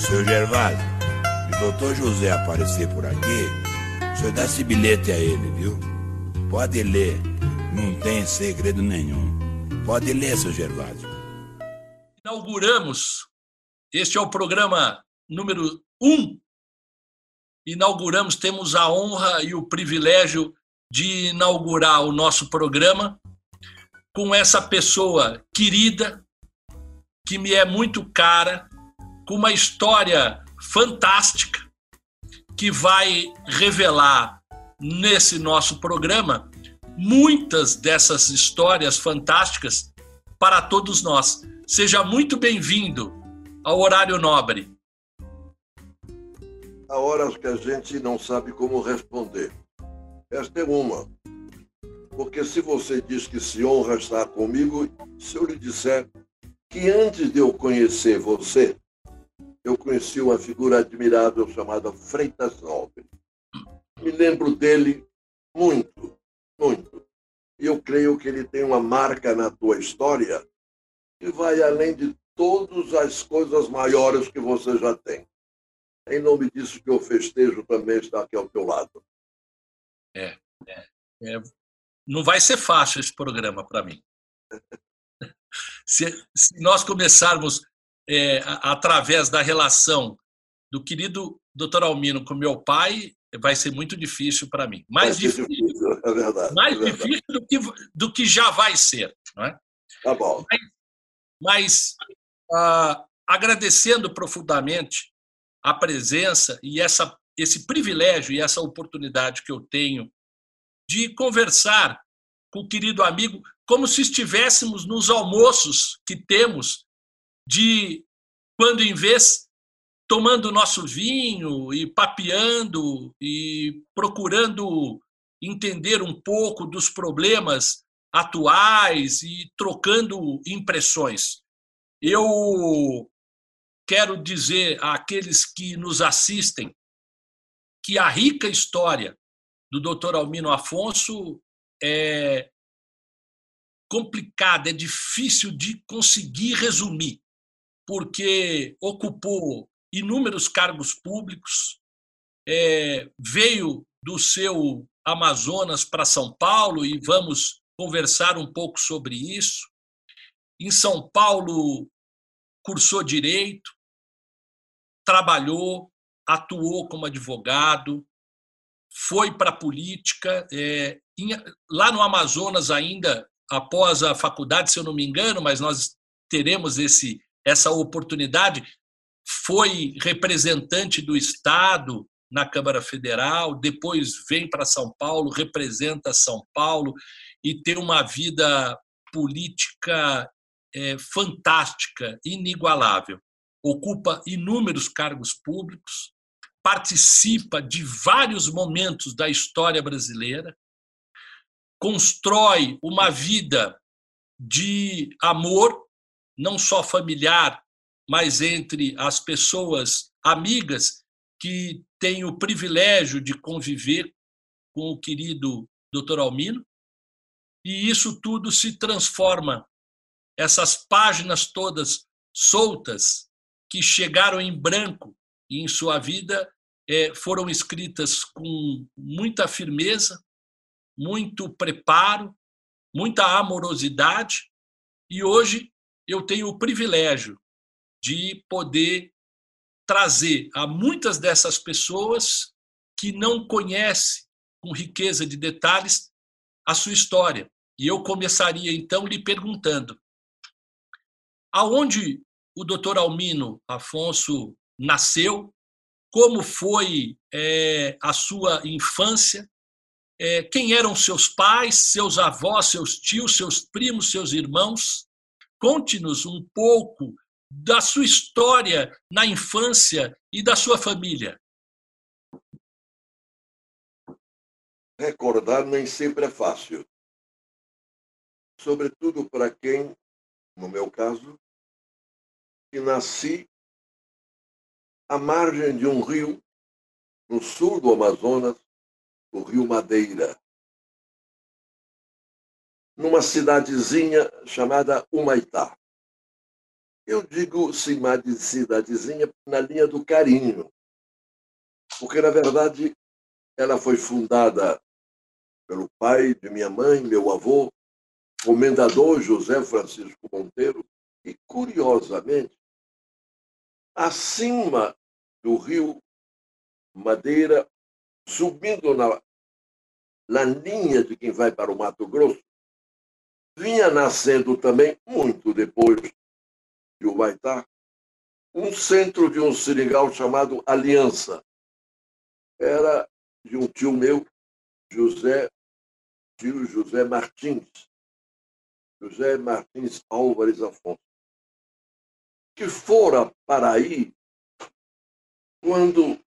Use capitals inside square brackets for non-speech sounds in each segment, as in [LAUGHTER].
Seu Gervásio, se o doutor José aparecer por aqui, o senhor dá esse bilhete a ele, viu? Pode ler, não tem segredo nenhum. Pode ler, seu Gervásio. Inauguramos, este é o programa número um. Inauguramos, temos a honra e o privilégio de inaugurar o nosso programa com essa pessoa querida, que me é muito cara, com uma história fantástica, que vai revelar nesse nosso programa muitas dessas histórias fantásticas para todos nós. Seja muito bem-vindo ao Horário Nobre. Há horas que a gente não sabe como responder. Esta é uma. Porque se você diz que se honra estar comigo, se eu lhe disser que antes de eu conhecer você, eu conheci uma figura admirável chamada Freitas Nobre. Me lembro dele muito, muito. E eu creio que ele tem uma marca na tua história que vai além de todas as coisas maiores que você já tem. Em nome disso que eu festejo também estar aqui ao teu lado. É, é, é, não vai ser fácil esse programa para mim. [LAUGHS] Se, se, nós começarmos é, através da relação do querido doutor Almino com meu pai, vai ser muito difícil para mim. Mais difícil, difícil é verdade, mais é difícil do que, do que já vai ser. Não é? Tá bom. Mas, mas ah, agradecendo profundamente a presença e essa, esse privilégio e essa oportunidade que eu tenho de conversar com o querido amigo, como se estivéssemos nos almoços que temos, de quando em vez tomando nosso vinho e papeando e procurando entender um pouco dos problemas atuais e trocando impressões. Eu quero dizer àqueles que nos assistem que a rica história do Dr. Almino Afonso é complicada, é difícil de conseguir resumir, porque ocupou inúmeros cargos públicos, é, veio do seu Amazonas para São Paulo e vamos conversar um pouco sobre isso. Em São Paulo, cursou direito, trabalhou, atuou como advogado, foi para a política. É, lá no Amazonas, ainda após a faculdade, se eu não me engano, mas nós teremos esse, essa oportunidade, foi representante do Estado na Câmara Federal, depois vem para São Paulo, representa São Paulo e tem uma vida política é, fantástica, inigualável. Ocupa inúmeros cargos públicos, participa de vários momentos da história brasileira, constrói uma vida de amor, não só familiar, mas entre as pessoas amigas que têm o privilégio de conviver com o querido Dr. Almino. E isso tudo se transforma, essas páginas todas soltas que chegaram em branco em sua vida é, foram escritas com muita firmeza, muito preparo, muita amorosidade, e hoje eu tenho o privilégio de poder trazer a muitas dessas pessoas que não conhecem com riqueza de detalhes a sua história. E eu começaria então lhe perguntando: aonde o doutor Almino Afonso nasceu, como foi é, a sua infância, é, quem eram seus pais, seus avós, seus tios, seus primos, seus irmãos. Conte-nos um pouco da sua história na infância e da sua família. Recordar nem sempre é fácil. Sobretudo para quem, no meu caso, que nasci à margem de um rio no sul do Amazonas, o Rio Madeira, numa cidadezinha chamada Humaitá. Eu digo cidadezinha na linha do carinho, porque, na verdade, ela foi fundada pelo pai de minha mãe, meu avô, comendador José Francisco Monteiro, e, curiosamente, acima do rio Madeira, subindo na, na linha de quem vai para o Mato Grosso, vinha nascendo também, muito depois de Humaitá, um centro de um seringal chamado Aliança. Era de um tio meu, José, tio José Martins, José Martins Álvares Afonso, que fora para aí quando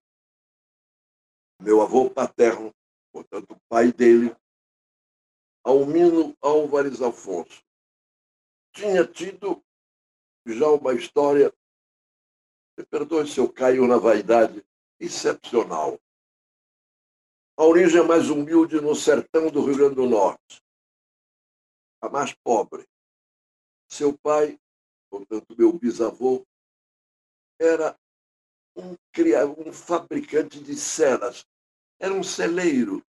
meu avô paterno, portanto, o pai dele, Almino Álvares Afonso, tinha tido já uma história, me perdoe se eu caio na vaidade, excepcional. A origem é mais humilde no sertão do Rio Grande do Norte, a mais pobre. Seu pai, portanto, meu bisavô, era um, um fabricante de celas, era um celeiro.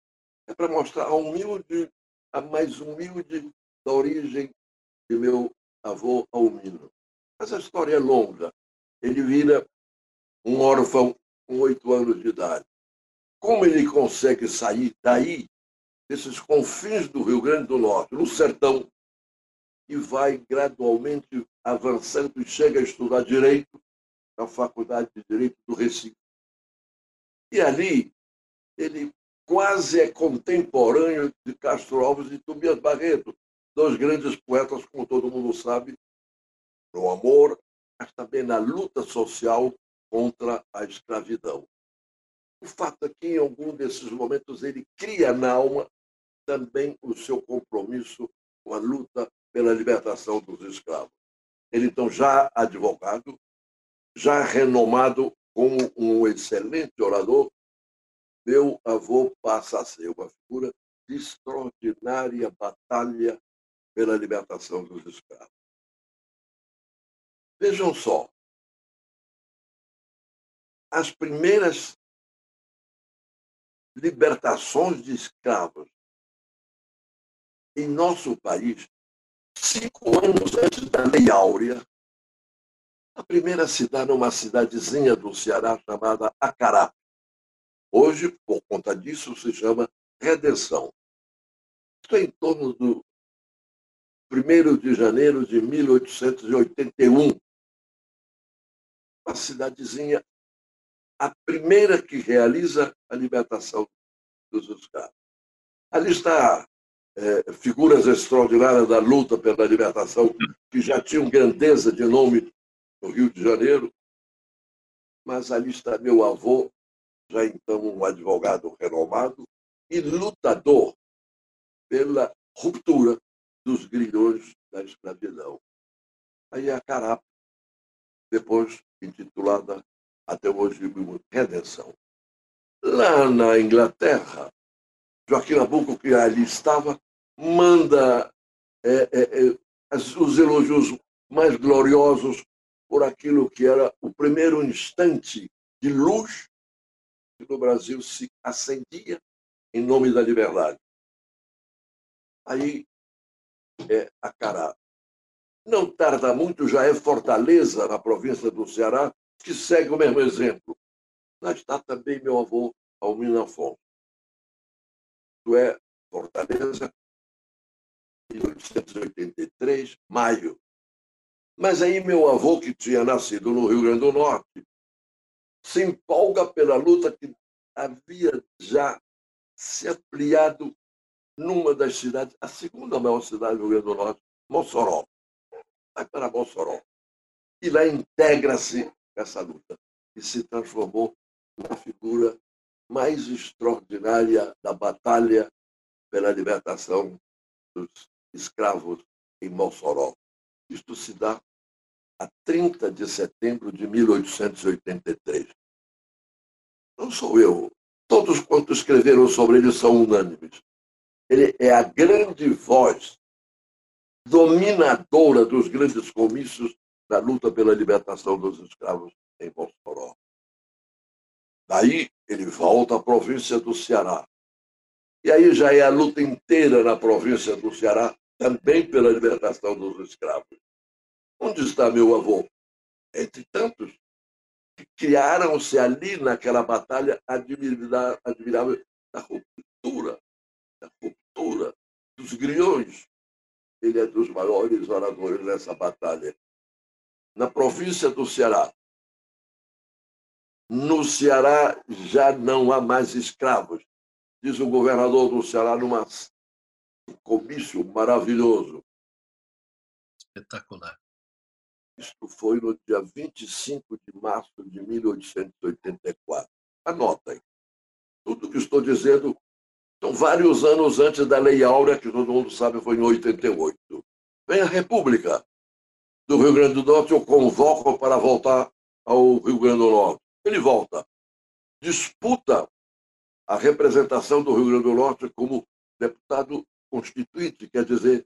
É para mostrar a humilde a mais humilde da origem de meu avô Almino. Mas a história é longa. Ele vira um órfão com oito anos de idade. Como ele consegue sair daí, desses confins do Rio Grande do Norte, no sertão, e vai gradualmente avançando e chega a estudar direito na Faculdade de Direito do Recife. E ali ele quase é contemporâneo de Castro Alves e Tobias Barreto, dois grandes poetas, como todo mundo sabe, no amor, mas também na luta social contra a escravidão. O fato é que, em algum desses momentos, ele cria na alma também o seu compromisso com a luta pela libertação dos escravos. Ele, então, já advogado, já renomado como um excelente orador, meu avô passa a ser uma figura de extraordinária batalha pela libertação dos escravos. Vejam só, as primeiras libertações de escravos em nosso país, cinco anos antes da Lei Áurea, a primeira cidade uma cidadezinha do Ceará chamada Acará. Hoje, por conta disso, se chama redenção. Isso é em torno do 1 de janeiro de 1881. Uma cidadezinha, a primeira que realiza a libertação dos escravos. Ali está é, figuras extraordinárias da luta pela libertação, que já tinham grandeza de nome no Rio de Janeiro, mas ali está meu avô, já então um advogado renomado e lutador pela ruptura dos grilhões da escravidão. Aí a Carap, depois intitulada até hoje Redenção. Lá na Inglaterra, Joaquim Nabuco, que ali estava, manda é, é, é, os elogios mais gloriosos por aquilo que era o primeiro instante de luz no Brasil se acendia em nome da liberdade. Aí é Acará. Não tarda muito, já é Fortaleza, na província do Ceará, que segue o mesmo exemplo. Lá está também meu avô Almino Afonso. Isto é Fortaleza, 1883, maio. Mas aí meu avô, que tinha nascido no Rio Grande do Norte, se empolga pela luta que havia já se ampliado numa das cidades, a segunda maior cidade do Rio Grande do Norte, Mossoró. Vai para Mossoró. E lá integra-se essa luta e se transformou na figura mais extraordinária da batalha pela libertação dos escravos em Mossoró. Isto se dá a 30 de setembro de 1883. Não sou eu. Todos quantos escreveram sobre ele são unânimes. Ele é a grande voz dominadora dos grandes comícios da luta pela libertação dos escravos em Mossoró. Daí ele volta à província do Ceará. E aí já é a luta inteira na província do Ceará, também pela libertação dos escravos. Onde está meu avô? Entre tantos que criaram-se ali naquela batalha admirável da ruptura, da ruptura dos griões. Ele é dos maiores oradores dessa batalha. Na província do Ceará, no Ceará já não há mais escravos, diz o governador do Ceará numa um comício maravilhoso. Espetacular. Isto foi no dia 25 de março de 1884. Anotem. Tudo que estou dizendo são vários anos antes da Lei Áurea, que todo mundo sabe foi em 88. Vem a República do Rio Grande do Norte, eu convoco para voltar ao Rio Grande do Norte. Ele volta, disputa a representação do Rio Grande do Norte como deputado constituinte, quer dizer,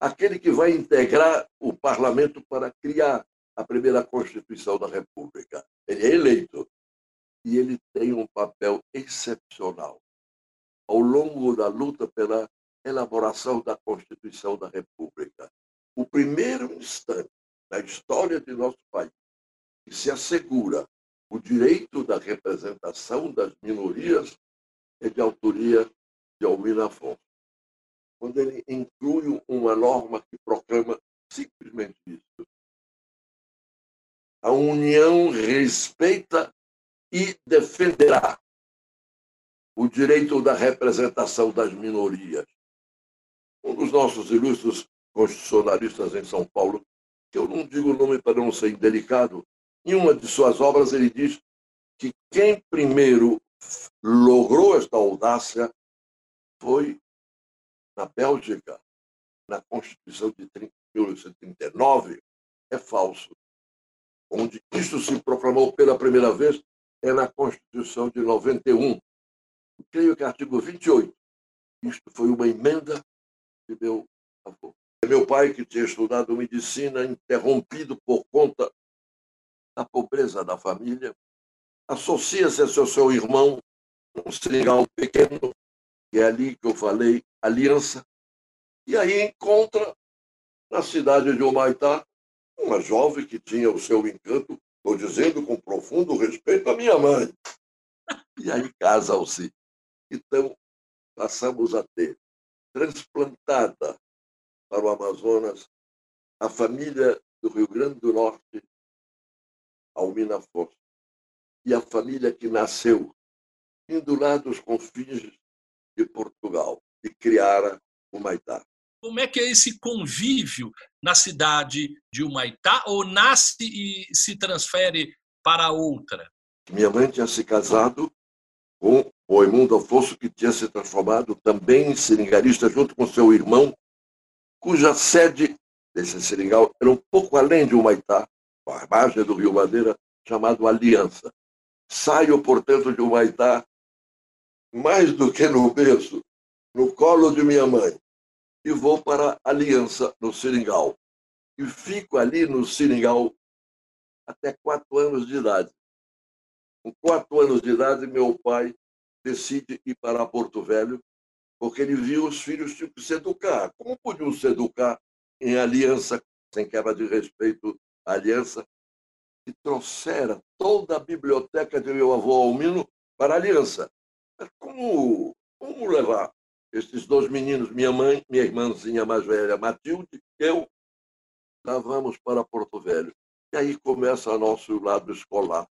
aquele que vai integrar o parlamento para criar a primeira Constituição da República. Ele é eleito e ele tem um papel excepcional ao longo da luta pela elaboração da Constituição da República. O primeiro instante na história de nosso país que se assegura o direito da representação das minorias é de autoria de Almina Afonso. Quando ele inclui uma norma que proclama simplesmente isso. A União respeita e defenderá o direito da representação das minorias. Um dos nossos ilustres constitucionalistas em São Paulo, que eu não digo o nome para não ser indelicado, em uma de suas obras, ele diz que quem primeiro logrou esta audácia foi na Bélgica, na Constituição de 1939, é falso. Onde isto se proclamou pela primeira vez é na Constituição de 91. Creio que artigo 28. Isto foi uma emenda de meu avô. Meu pai, que tinha estudado medicina, interrompido por conta da pobreza da família, associa-se a seu, seu irmão, um seringal pequeno, que é ali que eu falei, aliança, e aí encontra na cidade de Humaitá uma jovem que tinha o seu encanto, estou dizendo com profundo respeito à minha mãe. [LAUGHS] E aí casam-se. Então, passamos a ter transplantada para o Amazonas a família do Rio Grande do Norte Almina Afonso. E a família que nasceu indo lá dos confins de Portugal e criara o Maitá. Como é que é esse convívio na cidade de Humaitá ou nasce e se transfere para outra? Minha mãe tinha se casado com o Raimundo Afonso, que tinha se transformado também em seringalista junto com seu irmão, cuja sede desse seringal era um pouco além de Humaitá, a margem do Rio Madeira, chamado Aliança. Saio, portanto, de Humaitá, mais do que no berço, no colo de minha mãe, e vou para Aliança, no Seringal. E fico ali no Seringal até quatro anos de idade. Com quatro anos de idade, meu pai decide ir para Porto Velho, porque ele viu os filhos tinham que se educar. Como podiam se educar em aliança, sem quebra de respeito à aliança? E trouxera toda a biblioteca de meu avô Almino para a aliança. Como, como levar esses dois meninos, minha mãe, minha irmãzinha mais velha, Matilde, eu, lá vamos para Porto Velho. E aí começa o nosso lado escolar,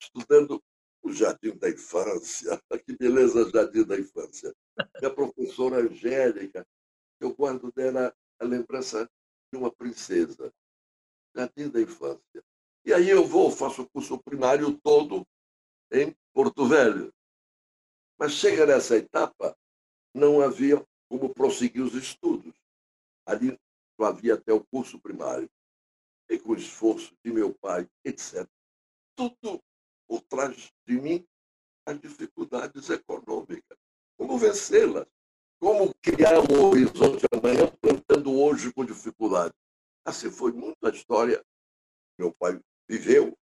estudando o Jardim da Infância. [LAUGHS] Que beleza, Jardim da Infância. Minha professora Angélica, eu guardo dela a lembrança de uma princesa. Jardim da Infância. E aí eu vou, faço o curso primário todo em Porto Velho. Mas chega nessa etapa, não havia como prosseguir os estudos. Ali só havia até o curso primário. E com o esforço de meu pai, etc. Tudo por trás de mim as dificuldades econômicas. Como vencê-las? Como criar um horizonte amanhã plantando hoje com dificuldade? Assim foi muito a história meu pai viveu,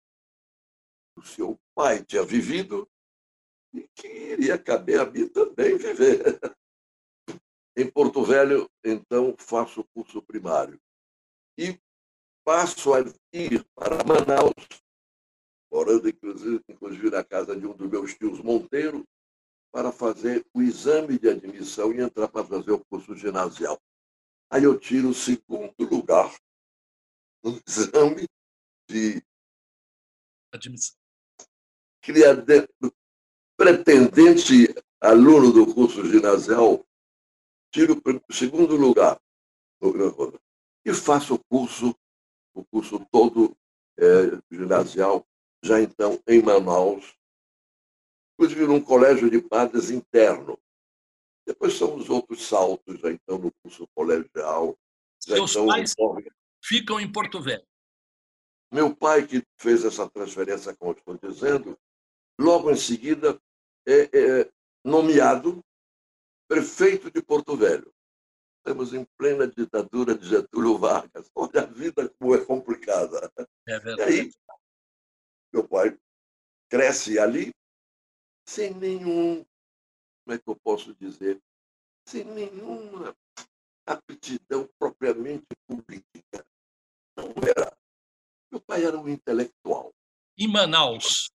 o seu pai tinha vivido e que iria caber a mim também viver. Em Porto Velho, então, faço o curso primário. E passo a ir para Manaus, morando inclusive, inclusive na casa de um dos meus tios Monteiro, para fazer o exame de admissão e entrar para fazer o curso ginasial. Aí eu tiro o segundo lugar no exame de admissão. Pretendente aluno do curso ginasial, tiro o segundo lugar e faço o curso, o curso todo é, ginasial, já então em Manaus, inclusive num colégio de padres interno. Depois são os outros saltos, já então no curso colegial. Seus então, pais ficam em Porto Velho. Meu pai, que fez essa transferência, como estou dizendo, logo em seguida é, é nomeado prefeito de Porto Velho. Estamos em plena ditadura de Getúlio Vargas. [LAUGHS] Olha a vida como é complicada. É verdade. E aí, meu pai cresce ali sem nenhum, como é que eu posso dizer, sem nenhuma aptidão propriamente política. Não era. Meu pai era um intelectual. Em Manaus,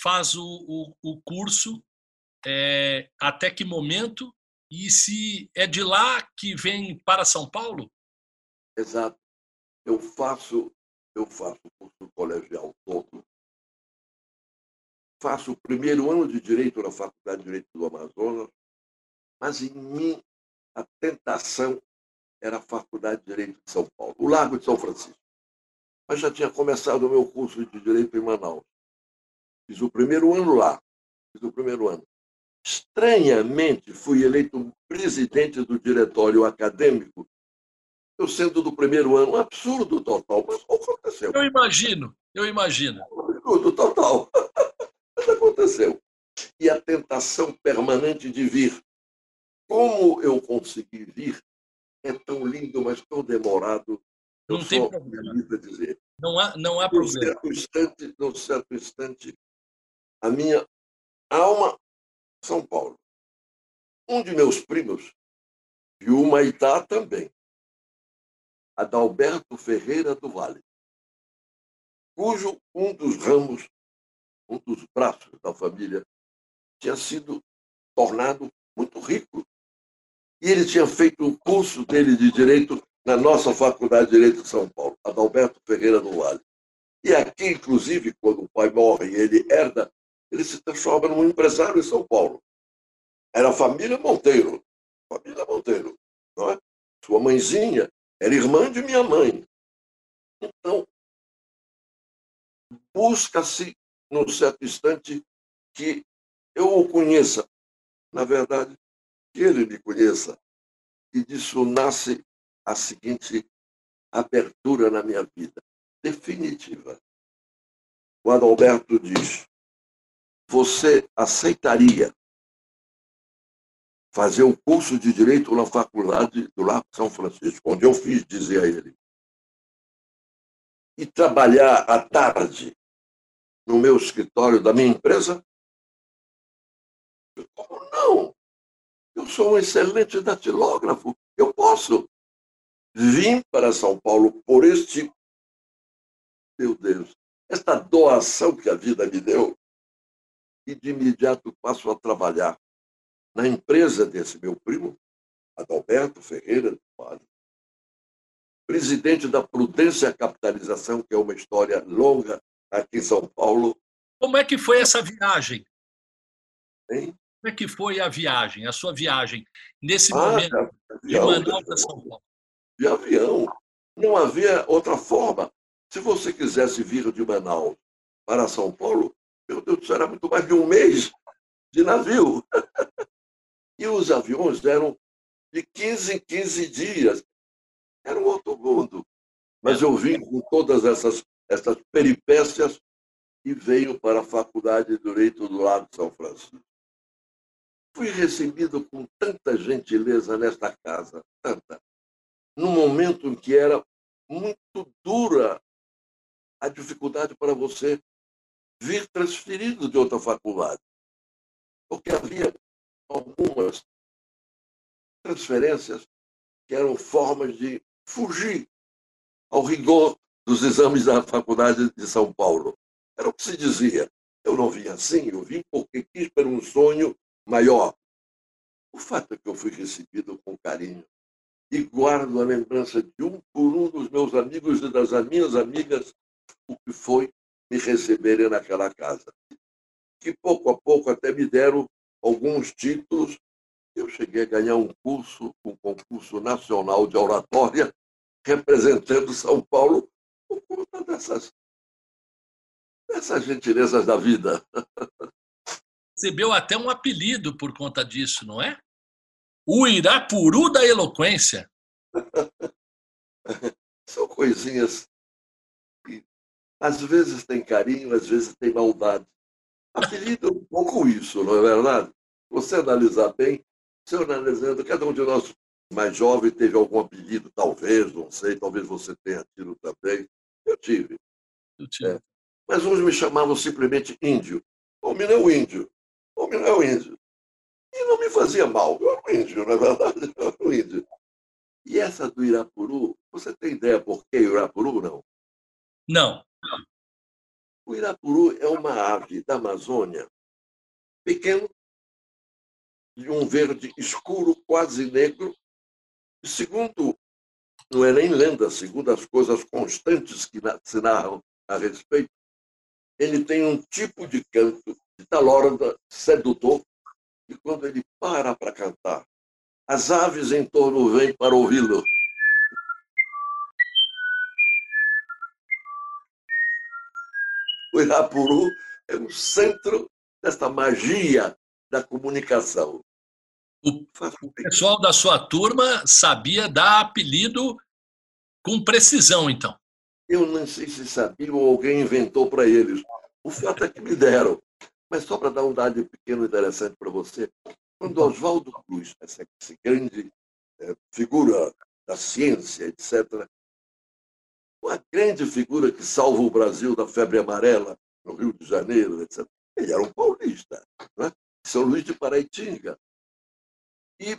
faz o, o, o curso é, até que momento e se é de lá que vem para São Paulo? Exato. Eu faço, eu faço o curso colegial todo. Faço o primeiro ano de Direito na Faculdade de Direito do Amazonas, mas em mim a tentação era a Faculdade de Direito de São Paulo, o Largo de São Francisco. Mas já tinha começado o meu curso de Direito em Manaus. Fiz o primeiro ano lá. Fiz o primeiro ano. Estranhamente, fui eleito presidente do diretório acadêmico, eu sendo do primeiro ano, um absurdo total, mas aconteceu. Eu imagino, eu imagino. Um absurdo total. [LAUGHS] mas aconteceu. E a tentação permanente de vir. Como eu consegui vir é tão lindo, mas tão demorado. Não tem problema. Dizer. Não há, não há problema. Num certo, instante, num certo instante, a minha alma são Paulo. Um de meus primos, de Humaitá também, Adalberto Ferreira do Vale, cujo um dos ramos, um dos braços da família, tinha sido tornado muito rico. E ele tinha feito o curso dele de Direito na nossa Faculdade de Direito de São Paulo, Adalberto Ferreira do Vale. E aqui, inclusive, quando o pai morre e ele herda, ele se transforma num empresário em São Paulo. Era a família Monteiro. Família Monteiro. Não é? Sua mãezinha era irmã de minha mãe. Então, busca-se, num certo instante, que eu o conheça. Na verdade, que ele me conheça. E disso nasce a seguinte abertura na minha vida, definitiva. O Adalberto diz: você aceitaria fazer o curso de Direito na Faculdade do Largo São Francisco, onde eu fiz, dizia ele, e trabalhar à tarde no meu escritório da minha empresa? Como não? Eu sou um excelente datilógrafo, eu posso. Vim para São Paulo por este, meu Deus, esta doação que a vida me deu, e de imediato passo a trabalhar na empresa desse meu primo, Adalberto Ferreira do Vale, presidente da Prudência Capitalização, que é uma história longa aqui em São Paulo. Como é que foi essa viagem? Hein? Como é que foi a viagem, a sua viagem, nesse ah, momento de, avião, de Manaus a São Paulo? De avião. Não havia outra forma. Se você quisesse vir de Manaus para São Paulo, meu Deus, isso era muito mais de um mês de navio. [LAUGHS] e os aviões eram de 15 em 15 dias. Era um outro mundo. Mas eu vim com todas essas, essas peripécias e veio para a Faculdade de Direito do Lago de São Francisco. Fui recebido com tanta gentileza nesta casa, tanta, num momento em que era muito dura a dificuldade para você vir transferido de outra faculdade. Porque havia algumas transferências que eram formas de fugir ao rigor dos exames da Faculdade de São Paulo. Era o que se dizia. Eu não vim assim, eu vim porque quis ter um sonho maior. O fato é que eu fui recebido com carinho e guardo a lembrança de um por um dos meus amigos e das minhas amigas o que foi me receberem naquela casa. Que pouco a pouco até me deram alguns títulos. Eu cheguei a ganhar um curso, um concurso nacional de oratória, representando São Paulo por conta dessas, dessas gentilezas da vida. Recebeu até um apelido por conta disso, não é? O Irapuru da eloquência. [LAUGHS] São coisinhas às vezes tem carinho, às vezes tem maldade. Apelido é um pouco isso, não é verdade? Você analisar bem, se eu analisando, cada um de nós mais jovem teve algum apelido, talvez, não sei, talvez você tenha tido também. Eu tive. Eu tive. É. Mas uns me chamavam simplesmente índio. Homem não é o índio. Homem não é o índio. E não me fazia mal. Eu era um índio, na é verdade. [LAUGHS] Eu era um índio. E essa do Irapuru, você tem ideia por que Irapuru, não? Não. O Irapuru é uma ave da Amazônia, pequeno, de um verde escuro, quase negro. Segundo, não é nem lenda, segundo as coisas constantes que se narram a respeito, ele tem um tipo de canto de talorda sedutor e quando ele para para cantar, as aves em torno vêm para ouvi-lo. O Irapuru é o centro desta magia da comunicação. O, o pessoal da sua turma sabia dar apelido com precisão, então. Eu não sei se sabia ou alguém inventou para eles. O fato é que me deram. Mas só para dar um dado pequeno interessante para você, quando Oswaldo Cruz, essa, essa grande é, figura da ciência, etc., uma grande figura que salva o Brasil da febre amarela no Rio de Janeiro, etc., ele era um paulista, né? São Luís de Paraitinga. E,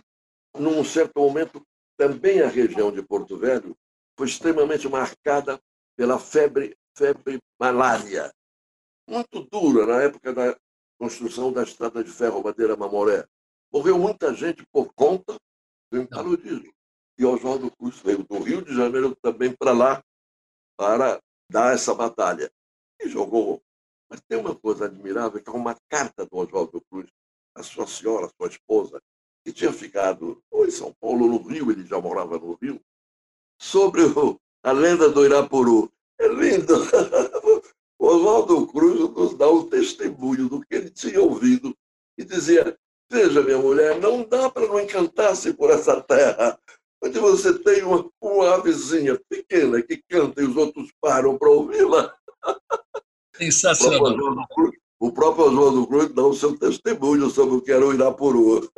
num certo momento, também a região de Porto Velho foi extremamente marcada pela febre, febre malária muito dura na época da construção da estrada de ferro Madeira Mamoré. Morreu muita gente por conta do paludismo. E Oswaldo Cruz veio do Rio de Janeiro também para lá para dar essa batalha. E jogou. Mas tem uma coisa admirável, que é uma carta do Oswaldo Cruz, a sua senhora, a sua esposa, que tinha ficado ou em São Paulo, no Rio, ele já morava no Rio, sobre o, a lenda do Irapuru. É lindo. [LAUGHS] Oswaldo Cruz nos dá um testemunho do que ele tinha ouvido e dizia: Veja, minha mulher, não dá para não encantar-se por essa terra, onde você tem uma, uma avezinha pequena que canta e os outros param para ouvi-la. Sensacional. O próprio Oswaldo Cruz dá o seu testemunho sobre o que era o Irapuru.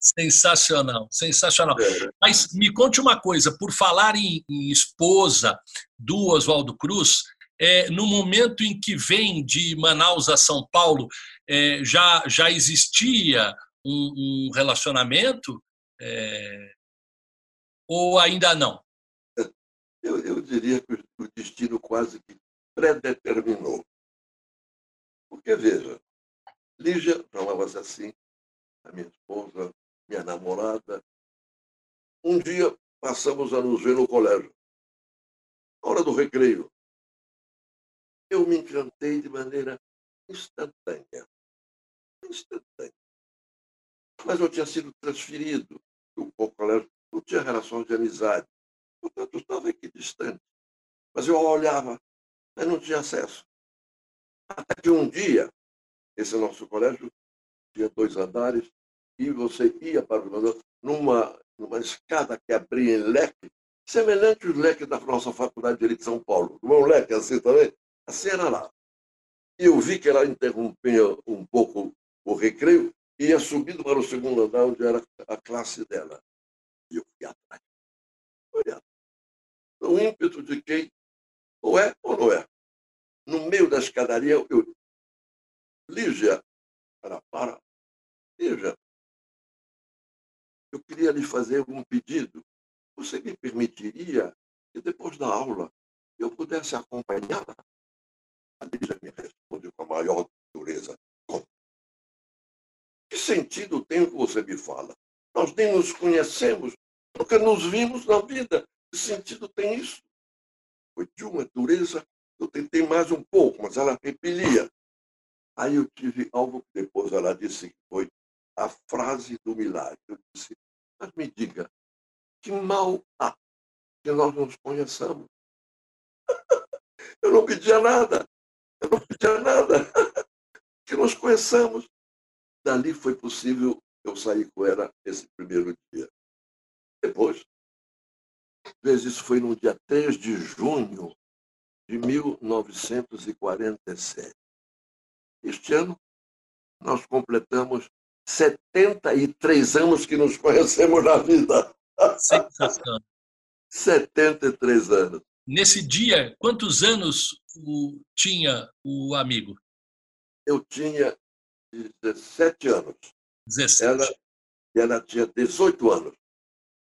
Sensacional, sensacional. É. Mas me conte uma coisa, por falar em, em esposa do Oswaldo Cruz, é, no momento em que vem de Manaus a São Paulo, é, já, já existia um, um relacionamento? É, ou ainda não? Eu, eu diria que o destino quase que predeterminou. Porque, veja, Lígia chamava-se assim, a minha esposa, minha namorada. Um dia passamos a nos ver no colégio. Na hora do recreio, eu me encantei de maneira instantânea. Instantânea. Mas eu tinha sido transferido o colégio, não tinha relação de amizade. Portanto, eu estava aqui distante. Mas eu olhava, mas não tinha acesso. Até que um dia, esse nosso colégio tinha dois andares, e você ia para o elevador numa, numa escada que abria em leque, semelhante ao leque da nossa Faculdade de Direito de São Paulo. É um leque assim também? a cena lá. Eu vi que ela interrompia um pouco o recreio e ia subindo para o segundo andar, onde era a classe dela. E eu fui atrás. Olhando. No ímpeto de quem ou é ou não é. no meio da escadaria, eu. Lígia, para, para. Lígia, eu queria lhe fazer um pedido. Você me permitiria que depois da aula eu pudesse acompanhá-la? A Lígia me respondeu com a maior dureza. Como? Que sentido tem o que você me fala? Nós nem nos conhecemos, nunca nos vimos na vida. Que sentido tem isso? Foi de uma dureza. Eu tentei mais um pouco, mas ela repelia. Aí eu tive algo que depois ela disse que foi a frase do milagre. Eu disse, mas me diga, que mal há que nós nos conheçamos? [LAUGHS] Eu não pedia nada. Eu não pedia nada. [LAUGHS] Que nos conheçamos. Dali foi possível eu sair com ela esse primeiro dia. Depois, vezes isso foi no dia 3 de junho de 1947. Este ano, nós completamos 73 anos que nos conhecemos na vida. Sensacional. 73 anos. Nesse dia, quantos anos o, tinha o amigo? Eu tinha 17 anos. 17. Ela, ela tinha 18 anos.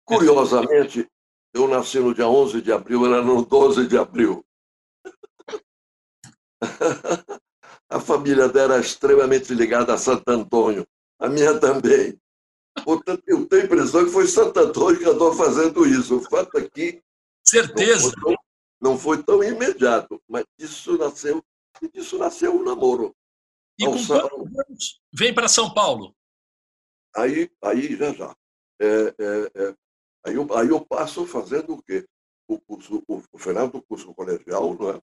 Curiosamente, eu nasci no dia 11 de abril, ela no 12 de abril. [LAUGHS] A família dela era extremamente ligada a Santo Antônio. A minha também. Portanto, eu tenho a impressão que foi Santo Antônio que andou fazendo isso. O fato é que. Certeza. Não foi tão, não foi tão imediato, mas disso nasceu, disso nasceu o um namoro. E com quantos anos vem para São Paulo? Aí, aí já já. É, é, é, aí, eu, aí eu passo fazendo o quê? O, curso, o, o final do curso colegial, não é?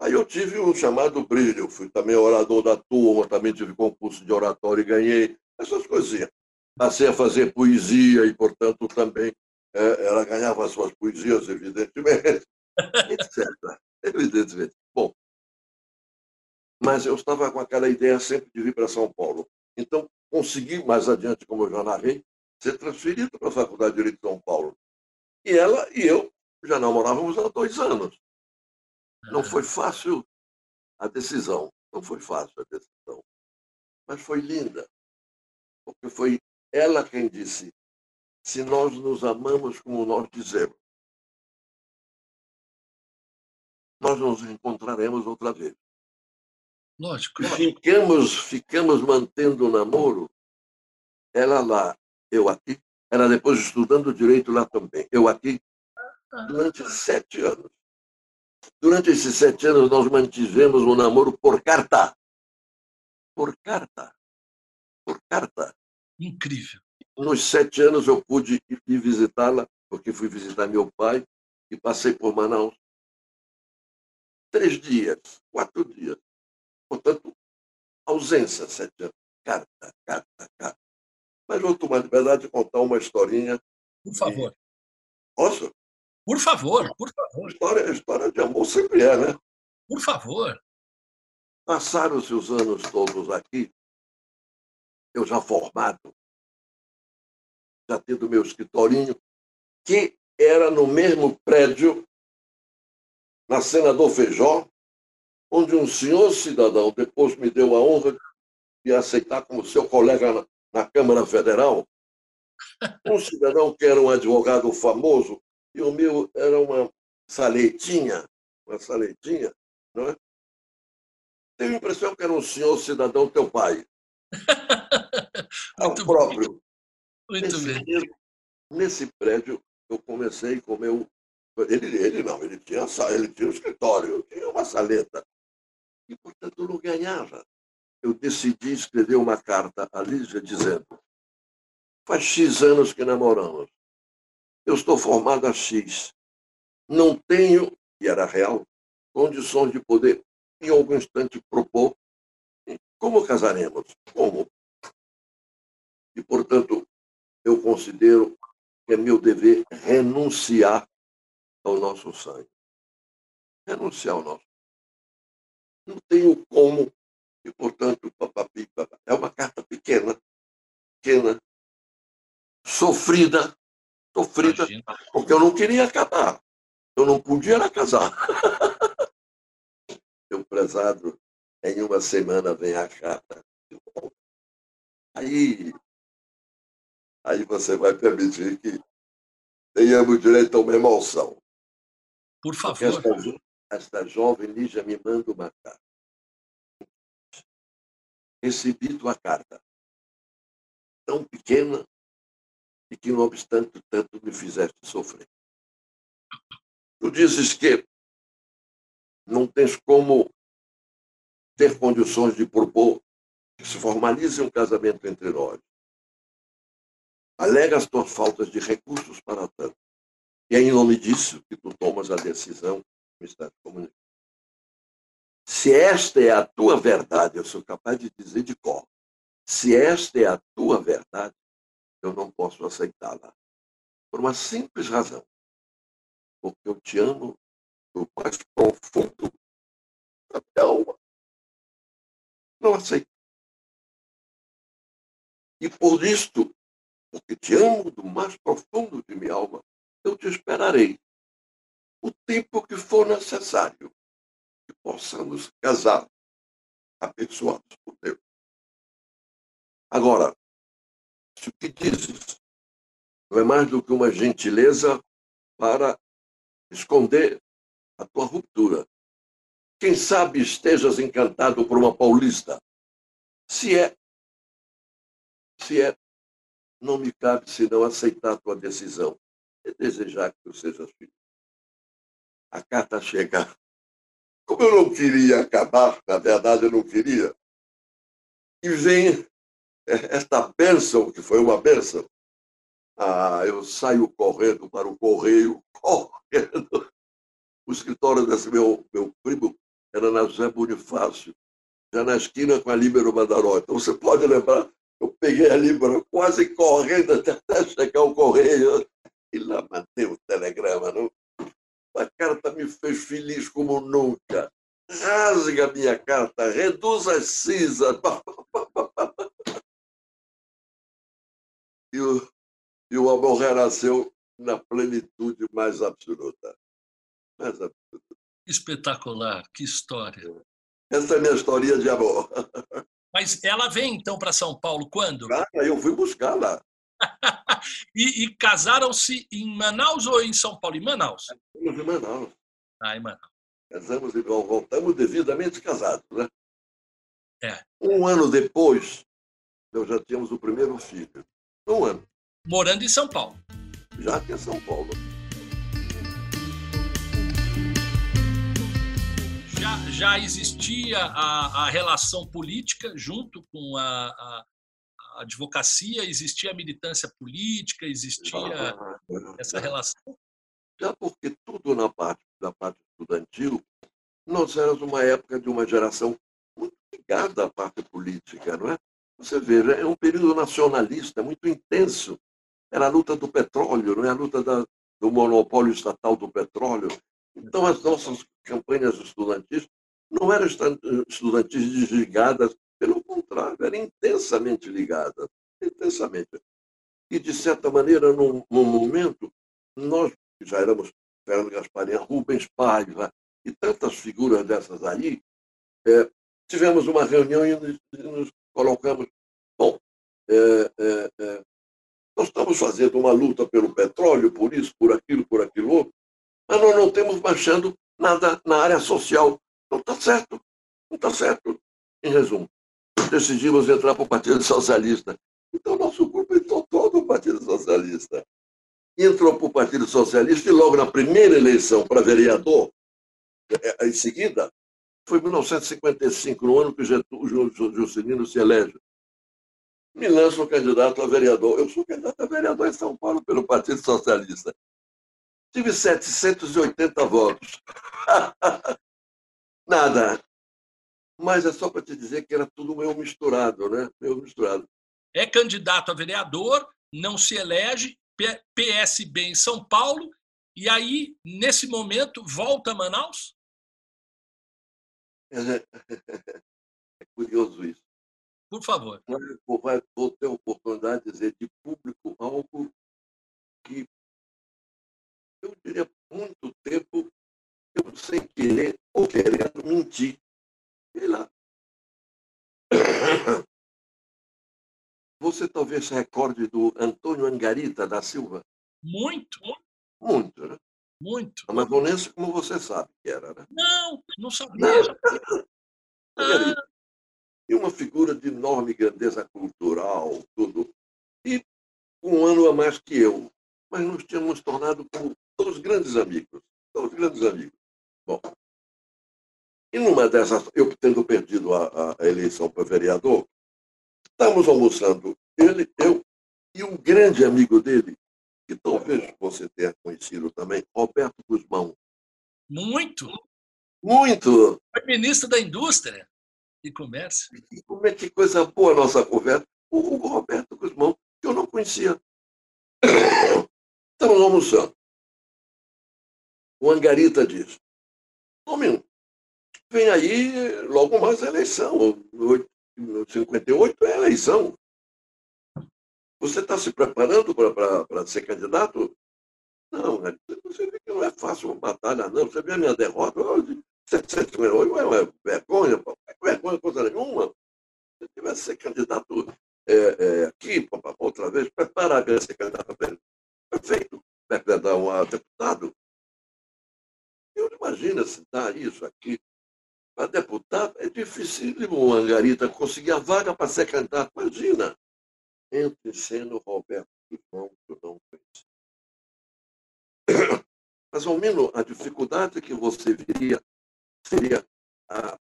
Aí eu tive um chamado brilho, fui também orador da turma, também tive concurso de oratório e ganhei, essas coisinhas. Passei a fazer poesia e, portanto, também é, ela ganhava as suas poesias, evidentemente, [LAUGHS] etc. Evidentemente. Bom, mas eu estava com aquela ideia sempre de vir para São Paulo. Então, consegui, mais adiante, como eu já narrei, ser transferido para a Faculdade de Direito de São Paulo. E ela e eu já namorávamos há dois anos. Não foi fácil a decisão, não foi fácil a decisão, mas foi linda, porque foi ela quem disse: se nós nos amamos como nós dizemos, nós nos encontraremos outra vez. Lógico. Ficamos, ficamos mantendo o namoro, ela lá, eu aqui, ela depois estudando direito lá também, eu aqui, durante sete anos. Durante esses sete anos, nós mantivemos o um namoro por carta. Por carta. Por carta. Incrível. Nos sete anos, eu pude ir visitá-la, porque fui visitar meu pai e passei por Manaus. Três dias, quatro dias. Portanto, ausência, sete anos. Carta, carta, carta. Mas vou tomar liberdade de contar uma historinha. Por favor. Posso? Por favor, por favor. História, história de amor sempre é, né? Por favor. Passaram-se os anos todos aqui, eu já formado, já tendo meu escritorinho, que era no mesmo prédio, na Senador Feijó, onde um senhor cidadão depois me deu a honra de aceitar como seu colega na, Câmara Federal, [LAUGHS] um cidadão que era um advogado famoso, e o meu era uma saletinha, uma saletinha, não é? Tenho a impressão que era um senhor cidadão teu pai. [LAUGHS] Muito o próprio. Muito nesse, bem. Nesse prédio, eu comecei com meu. Ele, ele não, ele tinha, ele tinha um escritório, tinha uma saleta. E, portanto, não ganhava. Eu decidi escrever uma carta à Lígia dizendo: faz X anos que namoramos. Eu estou formado a X. Não tenho, e era real, condições de poder, em algum instante, propor como casaremos. Como? E, portanto, eu considero que é meu dever renunciar ao nosso sangue. Renunciar ao nosso. Não tenho como, e, portanto, papapi, papapi. é uma carta pequena, pequena, sofrida, sofrida, Imagina. porque eu não queria acabar. Eu não podia era casar. [LAUGHS] meu prezado, em uma semana vem a carta. Aí, aí você vai permitir que tenhamos direito a uma emoção. Por favor. Esta, esta jovem Lígia me manda uma carta. Recebi tua carta, tão pequena e que, não obstante tanto, me fizeste sofrer. Tu dizes que não tens como ter condições de propor que se formalize um casamento entre nós. Alega as tuas faltas de recursos para tanto. E é em nome disso que tu tomas a decisão me está comunicando. Se esta é a tua verdade, eu sou capaz de dizer de cor. Se esta é a tua verdade, eu não posso aceitá-la. Por uma simples razão. Porque eu te amo do mais profundo da minha alma. Não aceito. E por isto, porque te amo do mais profundo de minha alma, eu te esperarei o tempo que for necessário possamos casar abençoados por Deus. Agora, se o que dizes não é mais do que uma gentileza para esconder a tua ruptura, quem sabe estejas encantado por uma paulista. Se é, se é, não me cabe senão aceitar a tua decisão e desejar que tu sejas feliz. A carta chega. Como eu não queria acabar, na verdade eu não queria, e vem esta bênção, que foi uma bênção. Ah, eu saio correndo para o correio, [LAUGHS] correndo. O escritório desse meu, meu primo era na José Bonifácio, já na esquina com a Líbero Mandaró. Então você pode lembrar, eu peguei a Líbero quase correndo até chegar ao correio e lá mandei o telegrama. Não? A carta me fez feliz como nunca. Rasga a minha carta, reduz as cinzas. [LAUGHS] E o, e o amor renasceu na plenitude mais absoluta. Mais absoluta. Espetacular, que história. Essa é a minha história de amor. Mas ela vem então para São Paulo quando? Ah, eu fui buscar lá. E, e casaram-se em Manaus ou em São Paulo? Em Manaus. Em Manaus. Ah, em Manaus. Casamos e voltamos devidamente casados, né? É. Um ano depois, nós já tínhamos o primeiro filho. Um ano. Morando em São Paulo. Já que é São Paulo. Já, já existia a, a relação política junto com a, a advocacia, existia a militância política, existia essa relação? Já porque tudo na parte da parte estudantil, nós éramos uma época de uma geração muito ligada à parte política, não é? Você veja, é um período nacionalista muito intenso. Era a luta do petróleo, não é a luta da, do monopólio estatal do petróleo. Então, as nossas campanhas estudantis não eram estudantis desligadas, pelo contrário, eram intensamente ligadas, intensamente. E, de certa maneira, num, num momento, nós já éramos Fernando Gasparinha, Rubens Paiva e tantas figuras dessas aí, é, tivemos uma reunião e nos, nos colocamos. Bom, é, é, é, nós estamos fazendo uma luta pelo petróleo, por isso, por aquilo, por aquilo outro, mas nós não temos baixando nada na área social. Não está certo. Não está certo. Em resumo, decidimos entrar para o Partido Socialista. Então, nosso grupo entrou todo o Partido Socialista. Entrou para o Partido Socialista e logo na primeira eleição para vereador, é, em seguida, foi em 1955, no ano que o Juscelino se elege. Me lanço candidato a vereador. Eu sou candidato a vereador em São Paulo pelo Partido Socialista. Tive 780 votos. [LAUGHS] Nada. Mas é só para te dizer que era tudo meio misturado, né? Meio misturado. É candidato a vereador, não se elege, PSB em São Paulo, e aí, nesse momento, volta a Manaus? É [LAUGHS] curioso isso. Por favor. Vou ter a oportunidade de dizer de público algo que eu diria muito tempo, eu sem querer ou querendo mentir. E lá. [COUGHS] Você talvez se recorde do Antônio Angarita da Silva? Muito. Muito, né? Muito. Amazonense, como você sabe que era, né? Não, não sabia. Não. [COUGHS] Ah. E uma figura de enorme grandeza cultural, tudo. E um ano a mais que eu. Mas nos tínhamos tornado como todos grandes amigos. Todos grandes amigos. Bom. E numa dessas, eu tendo perdido a, a eleição para vereador, estávamos almoçando, ele, eu e um grande amigo dele, que talvez você tenha conhecido também, Roberto Guzmão. Muito. Muito. Foi ministro da Indústria e Comércio. E como é que coisa boa a nossa conversa. O, Roberto Guzmão, que eu não conhecia. [COUGHS] Estamos almoçando. O Angarita diz, homem, vem aí logo mais a eleição. 58 é a eleição. Você está se preparando para ser candidato? Não, né? você vê que não é fácil uma batalha, não. Você vê a minha derrota, 758 não é vergonha, é vergonha coisa nenhuma. Se tivesse ser candidato é, é, aqui, outra vez, preparar para ser candidato prefeito, candidato a deputado. Eu imagino se dá isso aqui. Para deputado, é dificílimo Angarita conseguir a vaga para ser candidato. Imagina entre sendo Roberto Guzmão, que eu não. [COUGHS] Mas, ao menos, a dificuldade que você viria seria a.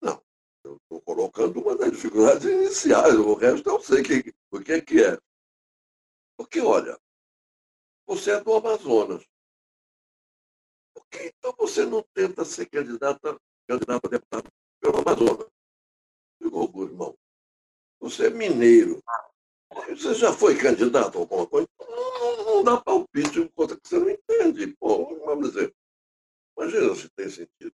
Não, eu estou colocando uma das dificuldades iniciais, o resto eu sei que, o que, que é. Porque, olha, você é do Amazonas. Por que então você não tenta ser candidato, candidato a deputado pelo Amazonas? Digo, Guzmão, você é mineiro. Você já foi candidato a alguma coisa? Não, não dá palpite em coisa que você não entende. Pô, vamos dizer. Imagina se tem sentido.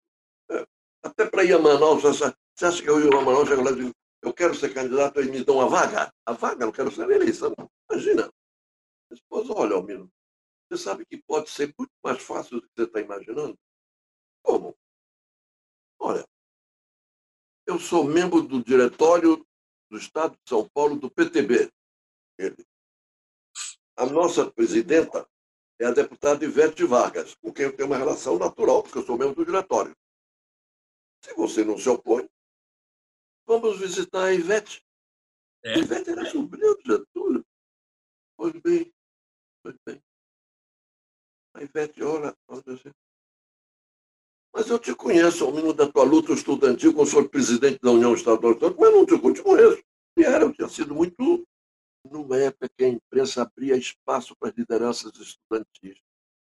É. Até para ir a Manaus, você acha que eu ia a Manaus, lá digo, eu quero ser candidato e me dão uma vaga? A vaga, não quero ser eleição. Imagina. Depois, olha, Almino, você sabe que pode ser muito mais fácil do que você está imaginando? Como? Olha, eu sou membro do diretório do Estado de São Paulo do PTB ele. A nossa presidenta é a deputada Ivete Vargas, com quem eu tenho uma relação natural, porque eu sou membro do diretório. Se você não se opõe, vamos visitar a Ivete. É. A Ivete era sobrinha do Getúlio. Pois bem, pois bem. A Ivete olha, assim. Mas eu te conheço, ao menos da tua luta estudantil com o senhor presidente da União Estadual, mas não te, eu te conheço. E era, eu tinha sido muito numa época que a imprensa abria espaço para as lideranças estudantis.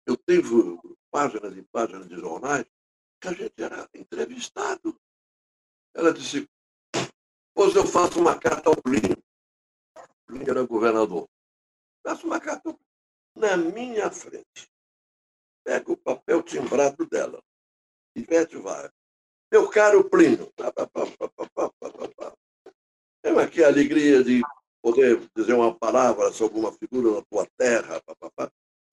Eu tive páginas e páginas de jornais que a gente era entrevistado. Ela disse, pois eu faço uma carta ao Plínio. Plínio era governador. Faço uma carta na minha frente. Pega o papel timbrado dela. Ivete vai. Meu caro Plínio. Tem aqui a alegria de poder dizer uma palavra sobre uma figura da tua terra.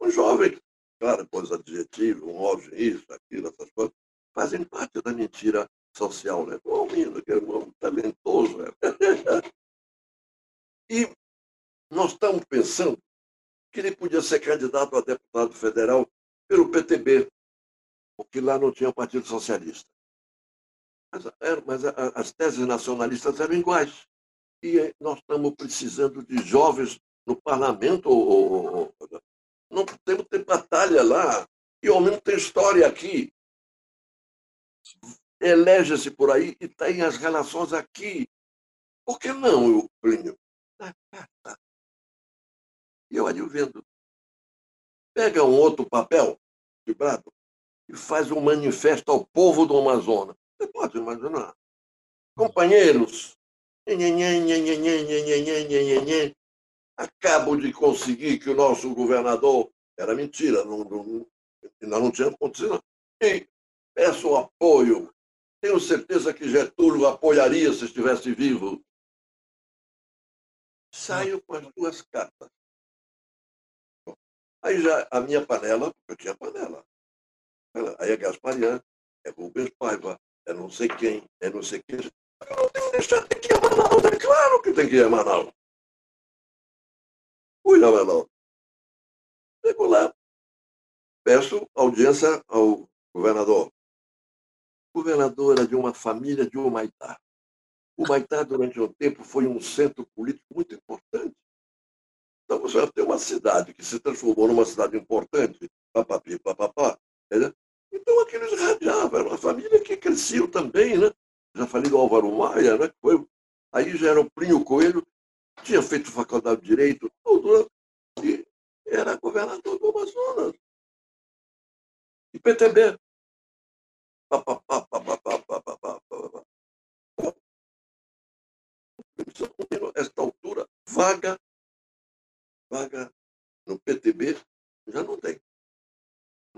Um jovem, claro, depois adjetivo, um óbvio, isso, aquilo, essas coisas, fazem parte da mentira social. Né? Um menino que é um talentoso. Né? [LAUGHS] e nós estamos pensando que ele podia ser candidato a deputado federal pelo PTB, porque lá não tinha Partido Socialista. Mas, mas as teses nacionalistas eram iguais e nós estamos precisando de jovens no parlamento. Não temos ter batalha lá. E ao menos tem história aqui. Elege-se por aí e tem as relações aqui. Por que não, Plínio? E eu ali vendo. Pega um outro papel, vibrado, e faz um manifesto ao povo do Amazonas. Você pode imaginar. Companheiros, Acabo de conseguir que o nosso governador. Era mentira, não, não, nós não tínhamos acontecido. E peço apoio. Tenho certeza que Getúlio apoiaria se estivesse vivo. Saio com as duas cartas. Aí já a minha panela, eu tinha panela. Aí a Gasparian, é Rubens Paiva, é não sei quem, é não sei quem. Eu não tenho que deixar de ir a Manaus, é claro que tem que ir a Manaus. Fui a Manaus. Chego lá, peço audiência ao governador. O governador era de uma família de Humaitá. Humaitá, durante um tempo, foi um centro político muito importante. Então, você vai ter uma cidade que se transformou numa cidade importante, papapi, papapá. Né? Então, aqueles radiavam, era uma família que cresceu também, né? Já falei do Álvaro Maia, né? Foi, aí já era o Plínio Coelho, tinha feito faculdade de Direito, tudo, né? e era governador do Amazonas. E PTB. Esta altura, vaga, vaga no PTB, já não tem.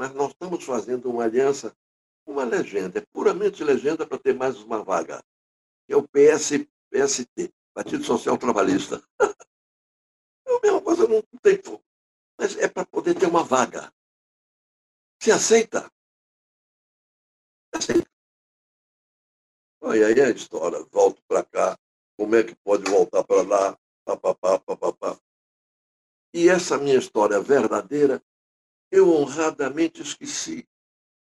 Mas nós estamos fazendo uma aliança, uma legenda, é puramente legenda para ter mais uma vaga, que é o PS, PST, Partido Social Trabalhista. [LAUGHS] É a mesma coisa, não tem mas é para poder ter uma vaga. Se aceita? Aceita. E aí a história, volto para cá, como é que pode voltar para lá, papapá, papapá. E essa minha história verdadeira, eu honradamente esqueci.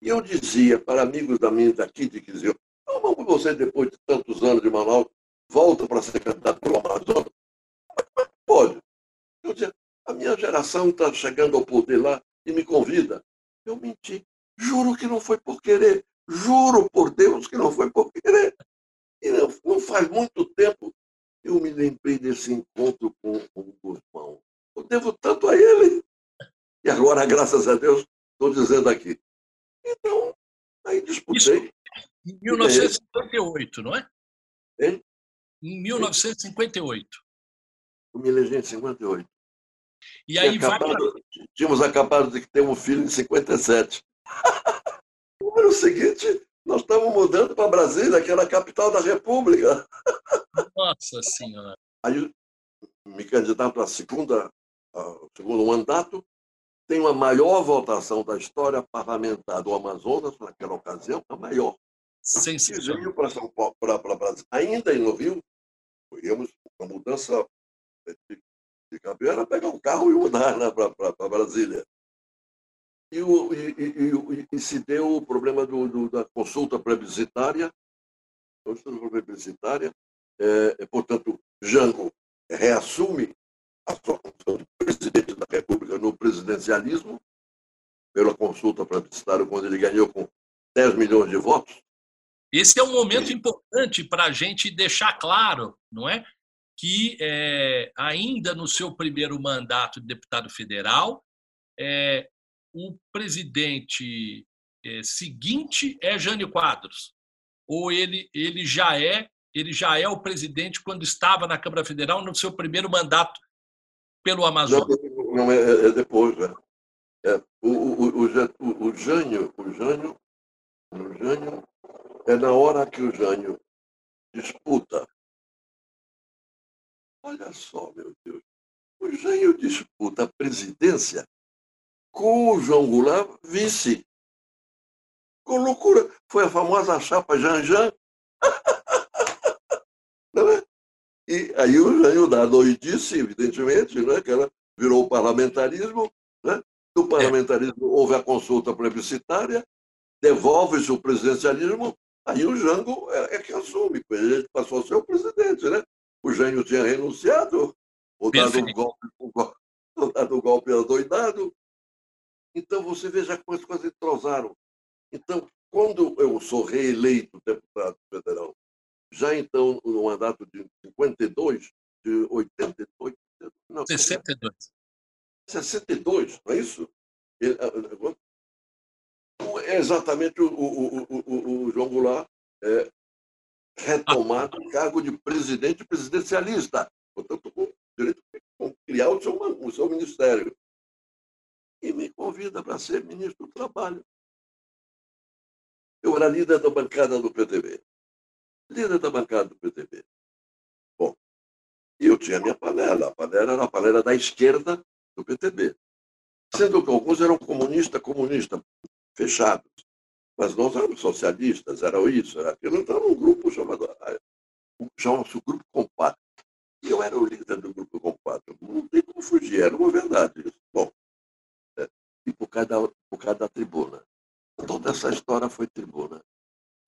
E eu dizia para amigos da minha daqui, de que diziam, não, vamos você, depois de tantos anos de Manaus, volta para ser candidato pelo Amazonas. É que pode? Eu dizia, a minha geração está chegando ao poder lá e me convida. Eu menti. Juro que não foi por querer. Juro por Deus que não foi por querer. E não, não faz muito tempo eu me lembrei desse encontro com, com o Guzmão. Eu devo tanto a ele. E agora, graças a Deus, estou dizendo aqui. Então, aí disputei. Isso, em 1958, não é? Hein? Em 1958. Eu me elegi em 58. E aí acabado, vai... Tínhamos acabado de ter um filho em 57. no ano seguinte, nós estávamos mudando para Brasília, que era a capital da República. Nossa Senhora! Aí me candidato à segunda, ao segundo mandato, tem a maior votação da história parlamentar do Amazonas, naquela ocasião, a maior. Sensacional. E veio para São Paulo, para, para Brasília. Ainda em Rio, íamos uma mudança de de cabelo era pegar um carro e mudar né, para Brasília. E, o, e, e, e, se deu o problema do, do, da consulta plebiscitária. Consulta plebiscitária, é, portanto, Jango reassume a sua função de presidente da República no presidencialismo, pela consulta plebiscitária, quando ele ganhou com 10 milhões de votos. Esse é um momento importante para a gente deixar claro, não é? que, é, ainda no seu primeiro mandato de deputado federal, é, o presidente é, seguinte é Jânio Quadros, ou ele, ele já é ele já é o presidente quando estava na Câmara Federal no seu primeiro mandato pelo Amazonas? Não, não é, é, é depois, né? É, o, o, o, o, Jânio, o Jânio, o Jânio, é na hora que o Jânio disputa Olha só, meu Deus. O Jair disputa a presidência com o João Goulart vice. Com loucura. Foi a famosa chapa Janjan. [LAUGHS] Não é? E aí o Jair da doidice, evidentemente, né, que ela virou o parlamentarismo. Né? Do parlamentarismo houve a consulta plebiscitária, devolve-se o presidencialismo, aí o Jango é, é que assume, ele passou a ser o presidente, né? o Jânio tinha renunciado, ou dado um golpe, ou dado um golpe adoidado. Então, você veja como as coisas entrosaram. Então, quando eu sou reeleito deputado federal, já então no mandato de 52, de 82, não, 62. 62, não é isso? É exatamente o, o, o, o João Goulart é, retomar o cargo de presidente presidencialista, portanto, com direito de criar o seu, o seu ministério. E me convida para ser ministro do Trabalho. Eu era líder da bancada do PTB. Líder da bancada do PTB. Bom, e eu tinha minha panela. A panela era a panela da esquerda do PTB. Sendo que alguns eram comunistas, comunistas, fechados. Mas nós éramos socialistas, era isso, era aquilo. Então, um grupo chamado. Chamava-se o Grupo Compacto. E eu era o líder do Grupo Compacto. Não tem como fugir, era uma verdade isso. Bom, é, e por causa, da, por causa da tribuna. Toda essa história foi tribuna.